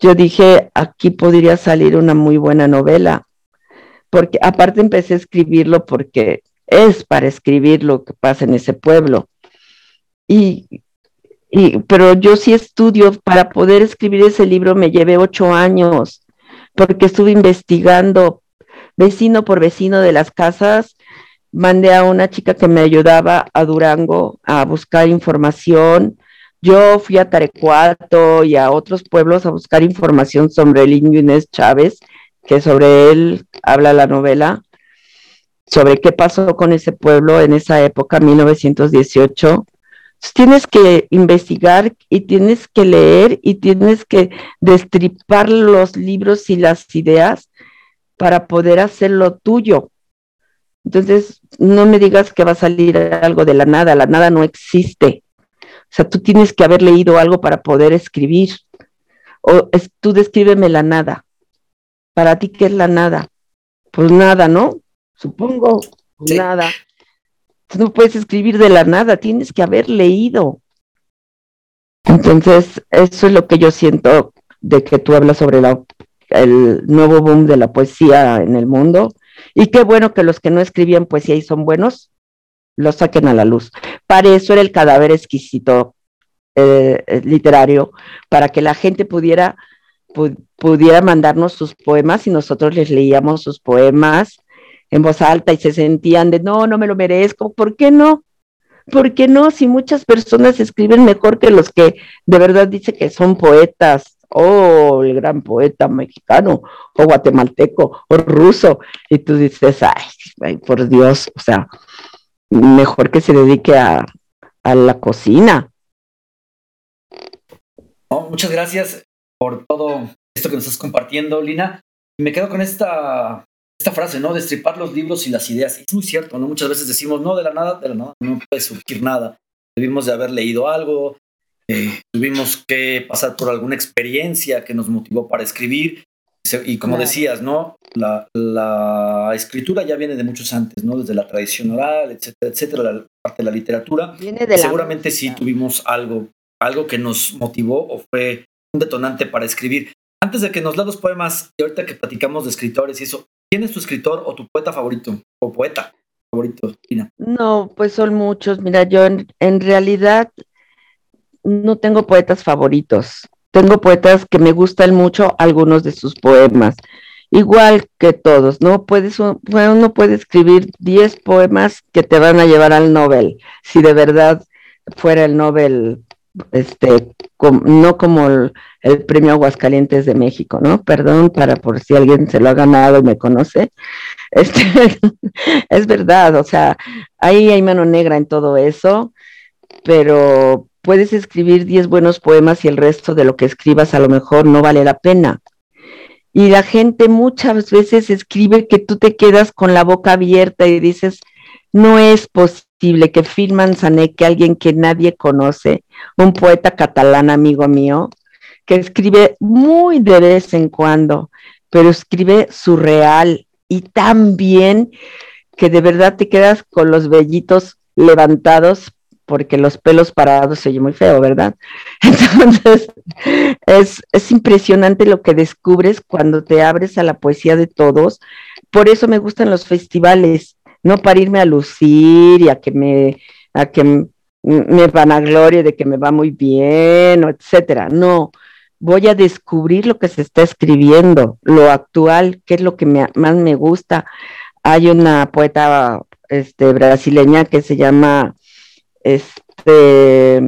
yo dije, aquí podría salir una muy buena novela, porque aparte empecé a escribirlo porque es para escribir lo que pasa en ese pueblo. Y pero yo sí estudio, para poder escribir ese libro me llevé ocho años, porque estuve investigando vecino por vecino de las casas, mandé a una chica que me ayudaba a Durango a buscar información, yo fui a Tarecuato y a otros pueblos a buscar información sobre el Inés Chávez, que sobre él habla la novela, sobre qué pasó con ese pueblo en esa época, 1918 tienes que investigar y tienes que leer y tienes que destripar los libros y las ideas para poder hacerlo tuyo. Entonces, no me digas que va a salir algo de la nada, la nada no existe. O sea, tú tienes que haber leído algo para poder escribir. O tú descríbeme la nada. Para ti, ¿qué es la nada? Pues nada, ¿no? Supongo, nada no puedes escribir de la nada, tienes que haber leído. Entonces, eso es lo que yo siento de que tú hablas sobre el nuevo boom de la poesía en el mundo. Y qué bueno que los que no escribían poesía y son buenos, lo saquen a la luz. Para eso era el cadáver exquisito eh, eh, literario, para que la gente pudiera, pudiera mandarnos sus poemas y nosotros les leíamos sus poemas en voz alta y se sentían de, no, no me lo merezco, ¿por qué no? ¿Por qué no? Si muchas personas escriben mejor que los que de verdad dicen que son poetas, oh, el gran poeta mexicano, o guatemalteco, o ruso, y tú dices, ay, ay por Dios, o sea, mejor que se dedique a, a la cocina. muchas gracias por todo esto que nos estás compartiendo, Lina. Me quedo con esta, esta frase, ¿no? Destripar los libros y las ideas. Es muy cierto, ¿no? Muchas veces decimos, no, de la nada, de la nada, no puede surgir nada. Debimos de haber leído algo, eh, tuvimos que pasar por alguna experiencia que nos motivó para escribir. Y como decías, ¿no? La, la, escritura ya viene de muchos antes, ¿no? Desde la tradición oral, etcétera, etcétera, la parte de la literatura. Seguramente sí tuvimos algo, algo que nos motivó o fue un detonante para escribir. Antes de que nos leas los poemas, y ahorita que platicamos de escritores y eso, ¿quién es tu escritor o tu poeta favorito? O poeta favorito, Tina. No, pues son muchos. Mira, yo en, en realidad no tengo poetas favoritos. Tengo poetas que me gustan mucho algunos de sus poemas. Igual que todos, ¿no? Puedes, uno puede escribir 10 poemas que te van a llevar al Nobel, si de verdad fuera el Nobel este, no como el, premio Aguascalientes de México, ¿no? Perdón para por si alguien se lo ha ganado y me conoce. (laughs) Este, es verdad, o sea, ahí hay mano negra en todo eso, pero puedes escribir 10 buenos poemas y el resto de lo que escribas a lo mejor no vale la pena. Y la gente muchas veces escribe que tú te quedas con la boca abierta y dices, no es posible que Phil que alguien que nadie conoce, un poeta catalán amigo mío, que escribe muy de vez en cuando, pero escribe surreal y tan bien que de verdad te quedas con los vellitos levantados porque los pelos parados se oye muy feo, ¿verdad? (laughs) Entonces, es, es impresionante lo que descubres cuando te abres a la poesía de todos. Por eso me gustan los festivales, no para irme a lucir y a que me, a que me vanaglorie de que me va muy bien, etcétera. No, voy a descubrir lo que se está escribiendo, lo actual, qué es lo que más me gusta. Hay una poeta este, brasileña que se llama este,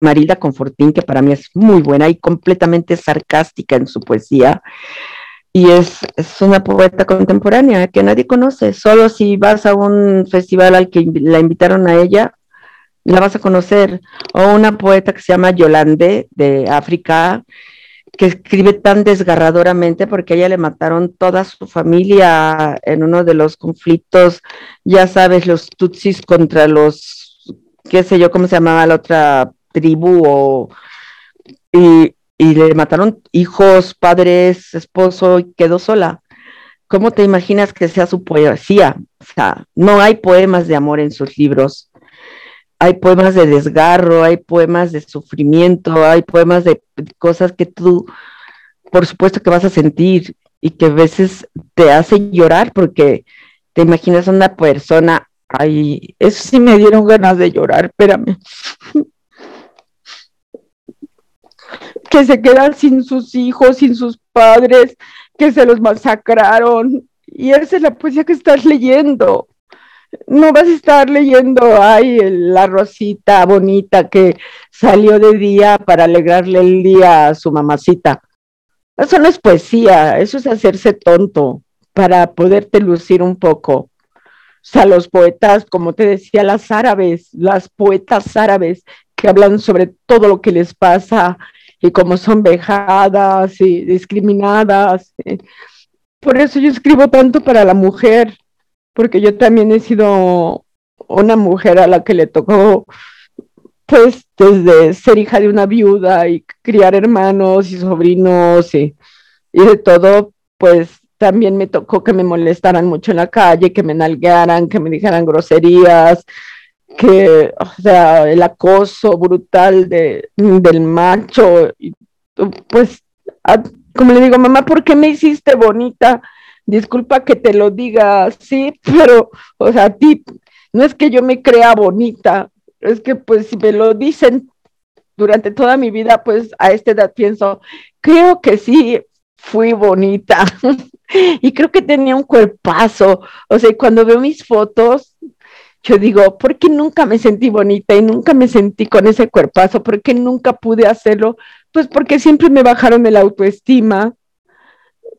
Marilda Confortín, que para mí es muy buena y completamente sarcástica en su poesía y es, es, una poeta contemporánea que nadie conoce. Solo si vas a un festival al que la invitaron a ella, la vas a conocer. O una poeta que se llama Yolande de África, que escribe tan desgarradoramente porque a ella le mataron toda su familia en uno de los conflictos, ya sabes, los tutsis contra los, qué sé yo, cómo se llamaba la otra tribu o... Y, y le mataron hijos, padres, esposo y quedó sola. ¿Cómo te imaginas que sea su poesía? O sea, no hay poemas de amor en sus libros. Hay poemas de desgarro, hay poemas de sufrimiento, hay poemas de cosas que tú, por supuesto que vas a sentir y que a veces te hace llorar porque te imaginas a una persona, ay, eso sí me dieron ganas de llorar, espérame. (laughs) que se quedan sin sus hijos, sin sus padres, que se los masacraron. Y esa es la poesía que estás leyendo. No vas a estar leyendo, ay, la rosita bonita que salió de día para alegrarle el día a su mamacita. Eso no es poesía, eso es hacerse tonto para poderte lucir un poco. O sea, los poetas, como te decía, las árabes, las poetas árabes que hablan sobre todo lo que les pasa y como son vejadas y discriminadas. Eh. Por eso yo escribo tanto para la mujer, porque yo también he sido una mujer a la que le tocó, pues, desde ser hija de una viuda y criar hermanos y sobrinos y, y de todo, pues también me tocó que me molestaran mucho en la calle, que me nalguearan, que me dijeran groserías, que, o sea, el acoso brutal de, del macho, y, pues, como le digo, mamá, ¿por qué me hiciste bonita? Disculpa que te lo diga así, (laughs) pero, o sea, a ti, no es que yo me crea bonita, es que pues si me lo dicen durante toda mi vida, pues a esta edad pienso, creo que sí fui bonita (laughs) y creo que tenía un cuerpazo, o sea, cuando veo mis fotos, yo digo, ¿por qué nunca me sentí bonita y nunca me sentí con ese cuerpazo? ¿Por qué nunca pude hacerlo? Pues porque siempre me bajaron el autoestima,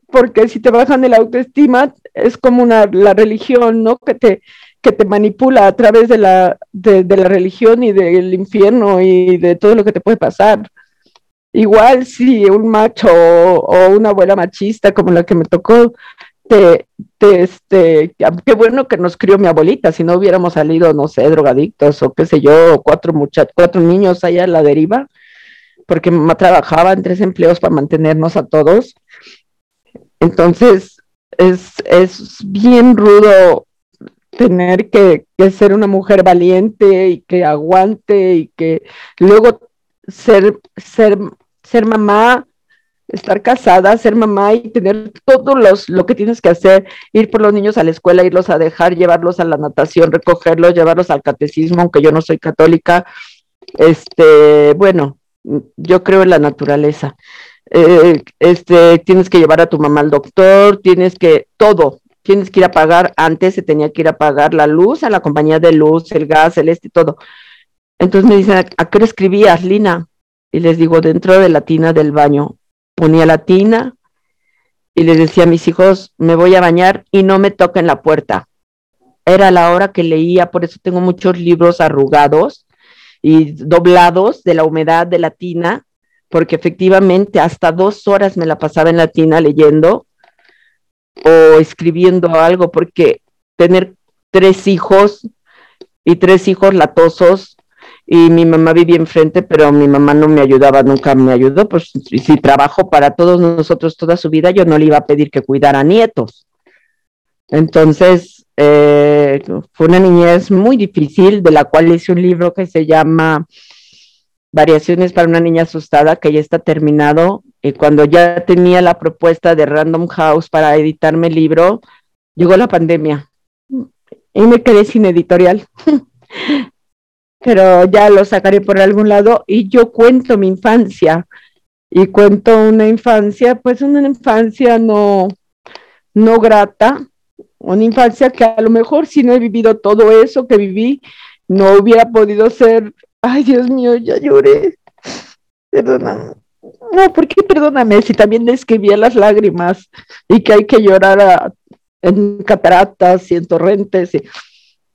porque si te bajan el autoestima es como una, la religión, ¿no? Que te, que te manipula a través de la, de, la religión y del infierno y de todo lo que te puede pasar. Igual si un macho o, una abuela machista como la que me tocó, te, te, este, qué bueno que nos crió mi abuelita, si no hubiéramos salido, no sé, drogadictos o qué sé yo, cuatro muchachos, cuatro niños allá a la deriva, porque mamá trabajaba en tres empleos para mantenernos a todos. Entonces, es, es bien rudo tener que, que, ser una mujer valiente y que aguante y que luego ser, ser, ser mamá, estar casada, ser mamá y tener todo los, lo que tienes que hacer, ir por los niños a la escuela, irlos a dejar, llevarlos a la natación, recogerlos, llevarlos al catecismo, aunque yo no soy católica. Este, bueno, yo creo en la naturaleza. Eh, este, tienes que llevar a tu mamá al doctor, tienes que, todo, tienes que ir a pagar, antes se tenía que ir a pagar la luz a la compañía de luz, el gas, el este, todo. Entonces me dicen, ¿a qué escribías, Lina? Y les digo, dentro de la tina del baño. Ponía la tina y les decía a mis hijos, me voy a bañar y no me toquen la puerta. Era la hora que leía, por eso tengo muchos libros arrugados y doblados de la humedad de la tina, porque efectivamente hasta dos horas me la pasaba en la tina leyendo o escribiendo algo, porque tener tres hijos y tres hijos latosos y mi mamá vivía enfrente, pero mi mamá no me ayudaba, nunca me ayudó, pues si trabajo para todos nosotros toda su vida, yo no le iba a pedir que cuidara nietos. Entonces, eh, fue una niñez muy difícil, de la cual hice un libro que se llama Variaciones para una niña asustada, que ya está terminado. Y cuando ya tenía la propuesta de Random House para editarme el libro, llegó la pandemia y me quedé sin editorial. (laughs) pero ya lo sacaré por algún lado y yo cuento mi infancia y cuento una infancia, pues una infancia no, no grata, una infancia que a lo mejor si no he vivido todo eso que viví, no hubiera podido ser, ay Dios mío, ya lloré, perdóname. No, ¿por qué perdóname si también escribía las lágrimas y que hay que llorar en cataratas y en torrentes?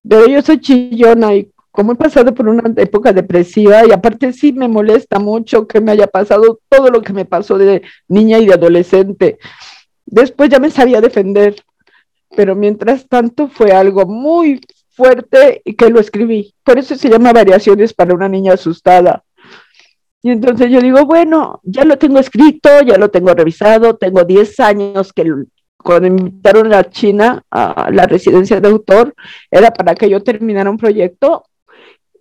Pero yo soy chillona y como he pasado por una época depresiva y aparte sí me molesta mucho que me haya pasado todo lo que me pasó de niña y de adolescente. Después ya me sabía defender, pero mientras tanto fue algo muy fuerte y que lo escribí. Por eso se llama Variaciones para una niña asustada. Y entonces yo digo, bueno, ya lo tengo escrito, ya lo tengo revisado, tengo 10 años que cuando invitaron a China a la residencia de autor, era para que yo terminara un proyecto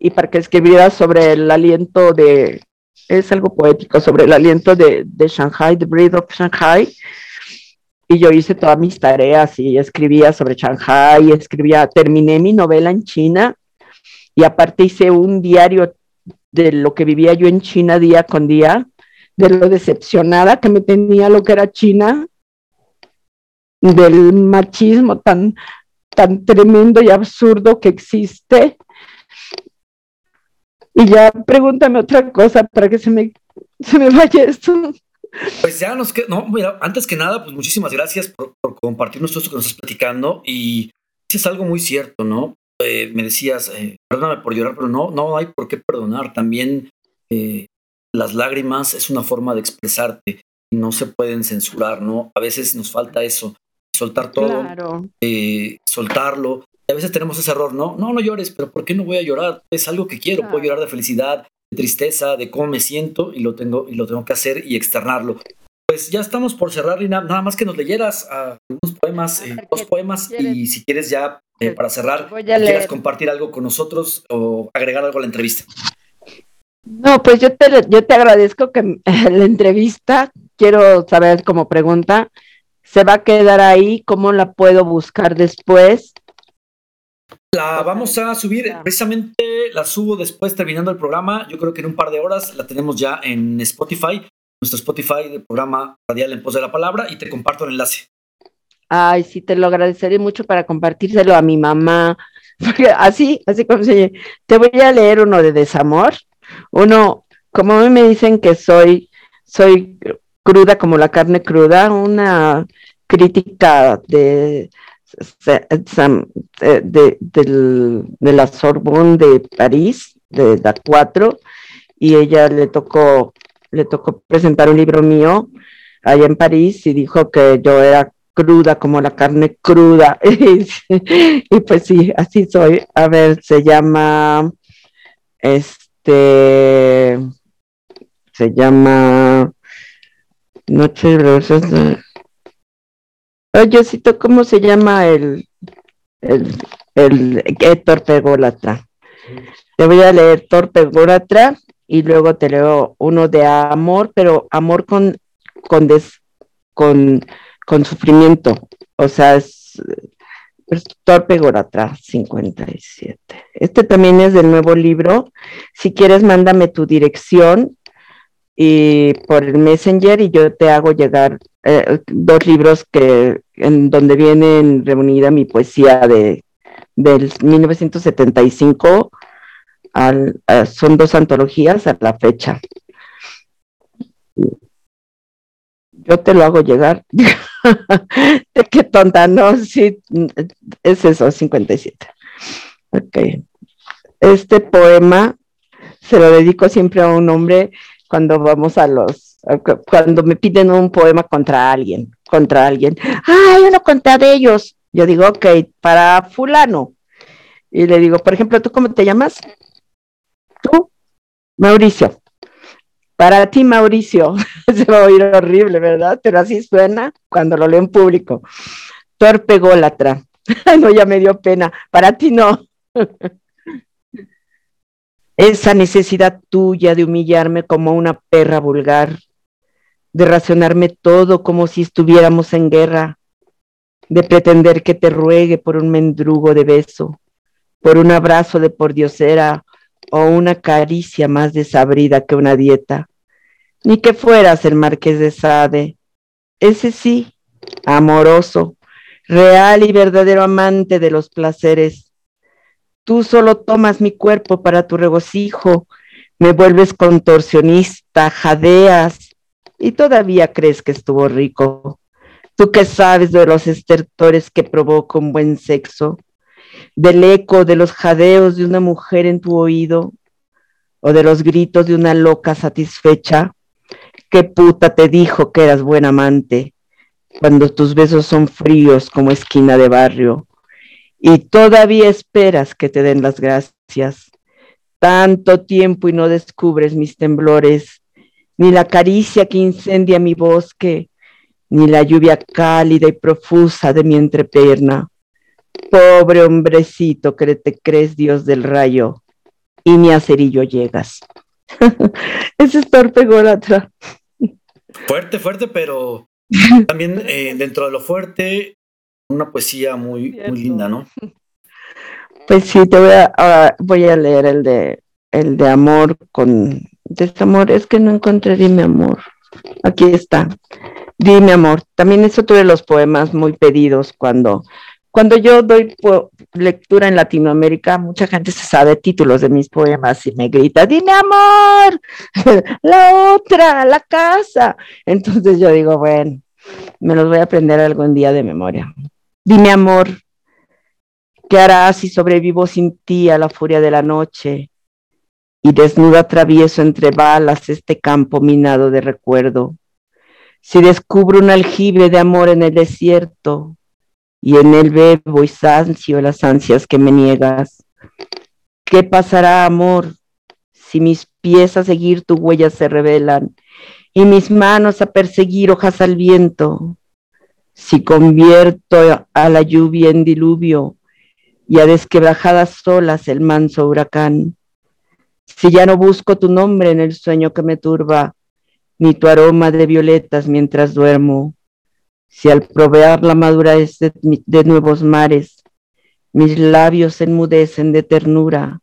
y para que escribiera sobre el aliento de, es algo poético, sobre el aliento de, de Shanghai, The Breed of Shanghai. Y yo hice todas mis tareas y escribía sobre Shanghai, escribía, terminé mi novela en China y aparte hice un diario de lo que vivía yo en China día con día, de lo decepcionada que me tenía lo que era China, del machismo tan, tan tremendo y absurdo que existe y ya pregúntame otra cosa para que se me, se me vaya esto. Pues ya nos queda, no, mira, antes que nada, pues muchísimas gracias por, por compartirnos todo esto que nos estás platicando y es algo muy cierto, ¿no? Eh, me decías, eh, perdóname por llorar, pero no, no hay por qué perdonar. También eh, las lágrimas es una forma de expresarte y no se pueden censurar, ¿no? A veces nos falta eso, soltar todo, soltarlo a veces tenemos ese error, ¿no? No, no llores, pero ¿por qué no voy a llorar? Es algo que quiero, puedo llorar de felicidad, de tristeza, de cómo me siento y lo tengo, y lo tengo que hacer y externarlo. Pues ya estamos por cerrar, Lina. Nada más que nos leyeras algunos poemas, eh, dos poemas, y si quieres ya eh, para cerrar, quieras compartir algo con nosotros o agregar algo a la entrevista. No, pues yo te, yo te agradezco que (laughs) la entrevista, quiero saber como pregunta, ¿se va a quedar ahí? ¿Cómo la puedo buscar después? La vamos a subir, precisamente la subo después terminando el programa. Yo creo que en un par de horas la tenemos ya en Spotify, nuestro Spotify del programa Radial en Pos de la Palabra, y te comparto el enlace. Ay, sí, te lo agradeceré mucho para compartírselo a mi mamá. (laughs) Porque así, así como se te voy a leer uno de desamor. Uno, como a mí me dicen que soy, soy cruda como la carne cruda, una crítica de eh, de, de la Sorbonne de París, de la 4, y ella le tocó, le tocó presentar un libro mío allá en París y dijo que yo era cruda como la carne cruda. (laughs) y pues sí, así soy. A ver, se llama, este, se llama Noche de. Oye, ¿cómo se llama el, el, el Héctor Pególatra? Te voy a leer Torpe Pególatra y luego te leo uno de amor, pero amor con, con, con, con sufrimiento. O sea, es, es Torpe Goratra 57. Este también es del nuevo libro. Si quieres, mándame tu dirección y por el Messenger y yo te hago llegar eh, dos libros que en donde vienen reunida mi poesía de del 1975 al, son dos antologías a la fecha. Yo te lo hago llegar. (laughs) Qué tonta, no, sí, es eso, 57. Ok. Este poema se lo dedico siempre a un hombre cuando vamos a los, cuando me piden un poema contra alguien, contra alguien. Ah, yo no conté de ellos. Yo digo, ok, para fulano. Y le digo, por ejemplo, ¿tú cómo te llamas? Tú, Mauricio. Para ti, Mauricio, (laughs) se va a oír horrible, ¿verdad? Pero así suena cuando lo leo en público. Torpe gólatra. (laughs) no, ya me dio pena. Para ti no. (laughs) esa necesidad tuya de humillarme como una perra vulgar, de racionarme todo como si estuviéramos en guerra, de pretender que te ruegue por un mendrugo de beso, por un abrazo de pordiosera o una caricia más desabrida que una dieta, ni que fueras el marqués de Sade, ese sí, amoroso, real y verdadero amante de los placeres, Tú solo tomas mi cuerpo para tu regocijo, me vuelves contorsionista, jadeas y todavía crees que estuvo rico. Tú que sabes de los estertores que provoca un buen sexo, del eco de los jadeos de una mujer en tu oído o de los gritos de una loca satisfecha. ¿Qué puta te dijo que eras buen amante cuando tus besos son fríos como esquina de barrio? y todavía esperas que te den las gracias. Tanto tiempo y no descubres mis temblores, ni la caricia que incendia mi bosque, ni la lluvia cálida y profusa de mi entrepierna. Pobre hombrecito que te crees Dios del rayo, y ni a cerillo llegas. (laughs) Ese es torpe Goratra. Fuerte, fuerte, pero (laughs) también eh, dentro de lo fuerte una poesía muy, muy linda, ¿no? Pues sí, te voy a, voy a leer el de el de amor con desamor. Es que no encontré Dime amor. Aquí está. Dime amor. También es otro de los poemas muy pedidos cuando cuando yo doy lectura en Latinoamérica, mucha gente se sabe títulos de mis poemas y me grita, dime amor, (laughs) la otra, la casa. Entonces yo digo, bueno, me los voy a aprender algún día de memoria. Dime, amor, ¿qué harás si sobrevivo sin ti a la furia de la noche? Y desnudo atravieso entre balas este campo minado de recuerdo. Si descubro un aljibe de amor en el desierto, y en él bebo y sancio las ansias que me niegas. ¿Qué pasará, amor, si mis pies a seguir tu huella se revelan y mis manos a perseguir hojas al viento? si convierto a la lluvia en diluvio y a desquebrajadas olas el manso huracán, si ya no busco tu nombre en el sueño que me turba, ni tu aroma de violetas mientras duermo, si al proveer la madurez de, de nuevos mares, mis labios se enmudecen de ternura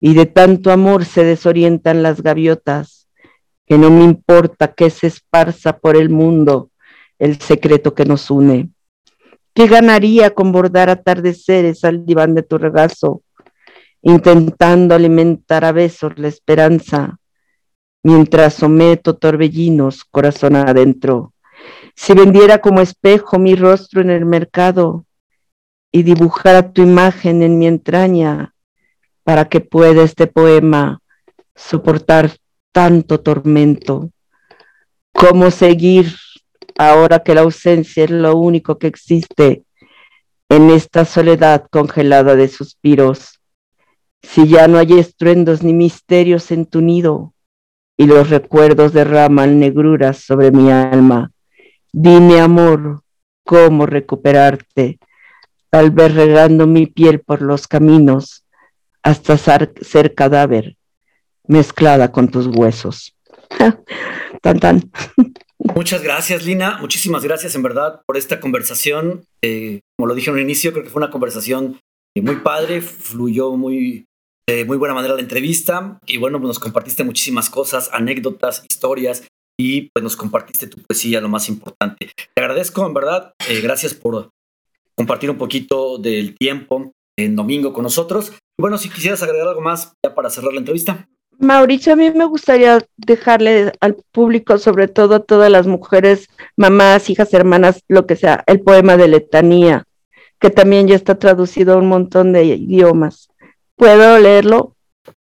y de tanto amor se desorientan las gaviotas, que no me importa que se esparza por el mundo el secreto que nos une. ¿Qué ganaría con bordar atardeceres al diván de tu regazo, intentando alimentar a besos la esperanza, mientras someto torbellinos corazón adentro? Si vendiera como espejo mi rostro en el mercado y dibujara tu imagen en mi entraña para que pueda este poema soportar tanto tormento. ¿Cómo seguir ahora que la ausencia es lo único que existe en esta soledad congelada de suspiros? Si ya no hay estruendos ni misterios en tu nido y los recuerdos derraman negruras sobre mi alma, dime amor, cómo recuperarte, tal vez regando mi piel por los caminos hasta ser cadáver mezclada con tus huesos. (laughs) tan tan. Muchas gracias, Lina. Muchísimas gracias, en verdad, por esta conversación. Eh, como lo dije en un inicio, creo que fue una conversación muy padre, fluyó muy, de muy buena manera la entrevista y bueno, pues nos compartiste muchísimas cosas, anécdotas, historias y pues nos compartiste tu poesía, lo más importante. Te agradezco, en verdad, eh, gracias por compartir un poquito del tiempo en domingo con nosotros. Y bueno, si quisieras agregar algo más ya para cerrar la entrevista. Mauricio, a mí me gustaría dejarle al público, sobre todo a todas las mujeres, mamás, hijas, hermanas, lo que sea, el poema de letanía, que también ya está traducido a un montón de idiomas. ¿Puedo leerlo?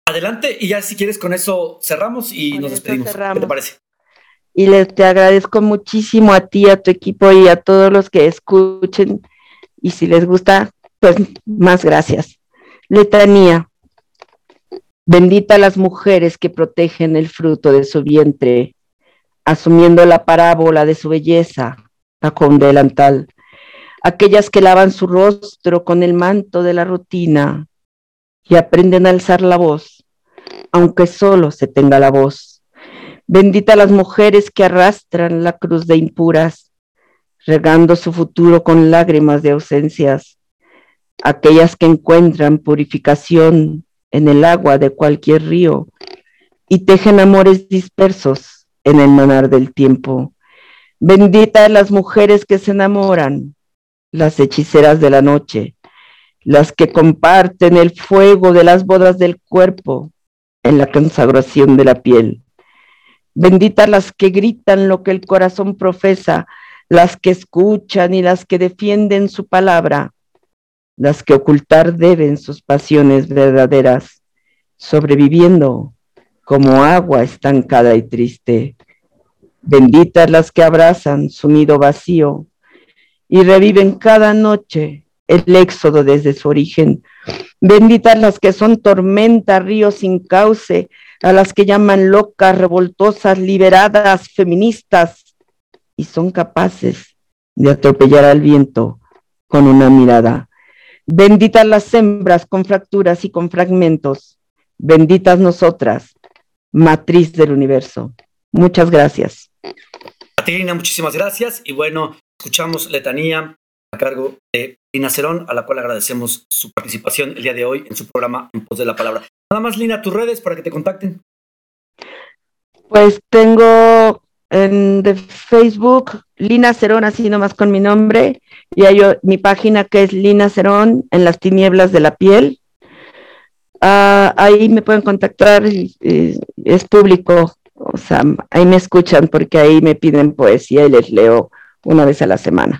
Adelante, y ya si quieres con eso cerramos y nos despedimos. ¿Qué te parece? Y les te agradezco muchísimo a ti, a tu equipo y a todos los que escuchen. Y si les gusta, pues más gracias. Letanía. Bendita las mujeres que protegen el fruto de su vientre, asumiendo la parábola de su belleza bajo un delantal. Aquellas que lavan su rostro con el manto de la rutina y aprenden a alzar la voz, aunque solo se tenga la voz. Bendita las mujeres que arrastran la cruz de impuras, regando su futuro con lágrimas de ausencias. Aquellas que encuentran purificación en el agua de cualquier río y tejen amores dispersos en el manar del tiempo. Benditas las mujeres que se enamoran, las hechiceras de la noche, las que comparten el fuego de las bodas del cuerpo en la consagración de la piel. Benditas las que gritan lo que el corazón profesa, las que escuchan y las que defienden su palabra, las que ocultar deben sus pasiones verdaderas, sobreviviendo como agua estancada y triste. Benditas las que abrazan su nido vacío y reviven cada noche el éxodo desde su origen. Benditas las que son tormenta, ríos sin cauce, a las que llaman locas, revoltosas, liberadas, feministas, y son capaces de atropellar al viento con una mirada. Benditas las hembras con fracturas y con fragmentos. Benditas nosotras, matriz del universo. Muchas gracias. A muchísimas gracias. Y bueno, escuchamos letanía a cargo de Lina Cerón, a la cual agradecemos su participación el día de hoy en su programa En Pos de la Palabra. Nada más, Lina, tus redes para que te contacten. Pues tengo en de Facebook Lina Cerón, así nomás con mi nombre, y hay mi página que es Lina Cerón en las tinieblas de la piel. Ah, ahí me pueden contactar, es público, o sea, ahí me escuchan porque ahí me piden poesía y les leo una vez a la semana.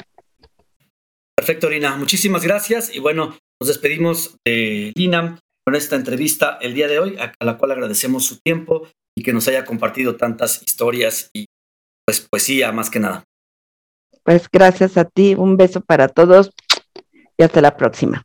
Perfecto, Lina. Muchísimas gracias. Y bueno, nos despedimos de Lina con esta entrevista el día de hoy, a la cual agradecemos su tiempo y que nos haya compartido tantas historias y pues poesía más que nada. Pues gracias a ti, un beso para todos y hasta la próxima.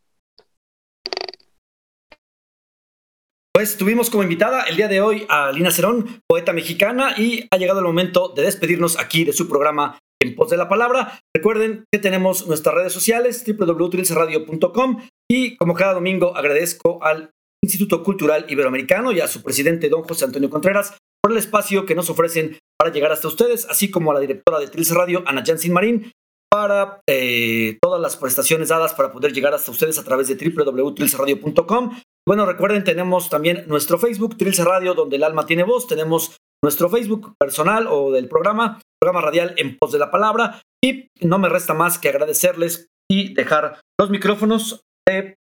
Pues tuvimos como invitada el día de hoy a Lina Cerón, poeta mexicana, y ha llegado el momento de despedirnos aquí de su programa en pos de la palabra. Recuerden que tenemos nuestras redes sociales, www.trilcerradio.com y como cada domingo agradezco al Instituto Cultural Iberoamericano y a su presidente, don José Antonio Contreras, por el espacio que nos ofrecen para llegar hasta ustedes, así como a la directora de Trilce Radio, Ana Jansin Marín, para eh, todas las prestaciones dadas para poder llegar hasta ustedes a través de www.trilcerradio.com. Bueno, recuerden, tenemos también nuestro Facebook, Trilce Radio, donde el alma tiene voz. Tenemos nuestro Facebook personal o del programa, programa radial en pos de la palabra. Y no me resta más que agradecerles y dejar los micrófonos de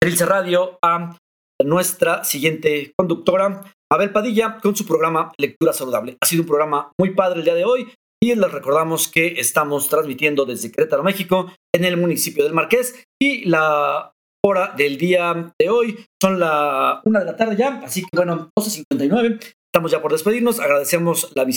Trilce Radio a nuestra siguiente conductora, Abel Padilla, con su programa Lectura Saludable. Ha sido un programa muy padre el día de hoy y les recordamos que estamos transmitiendo desde Querétaro, México, en el municipio del Marqués. Y la hora del día de hoy son la una de la tarde ya, así que bueno, 12.59. Estamos ya por despedirnos. Agradecemos la visita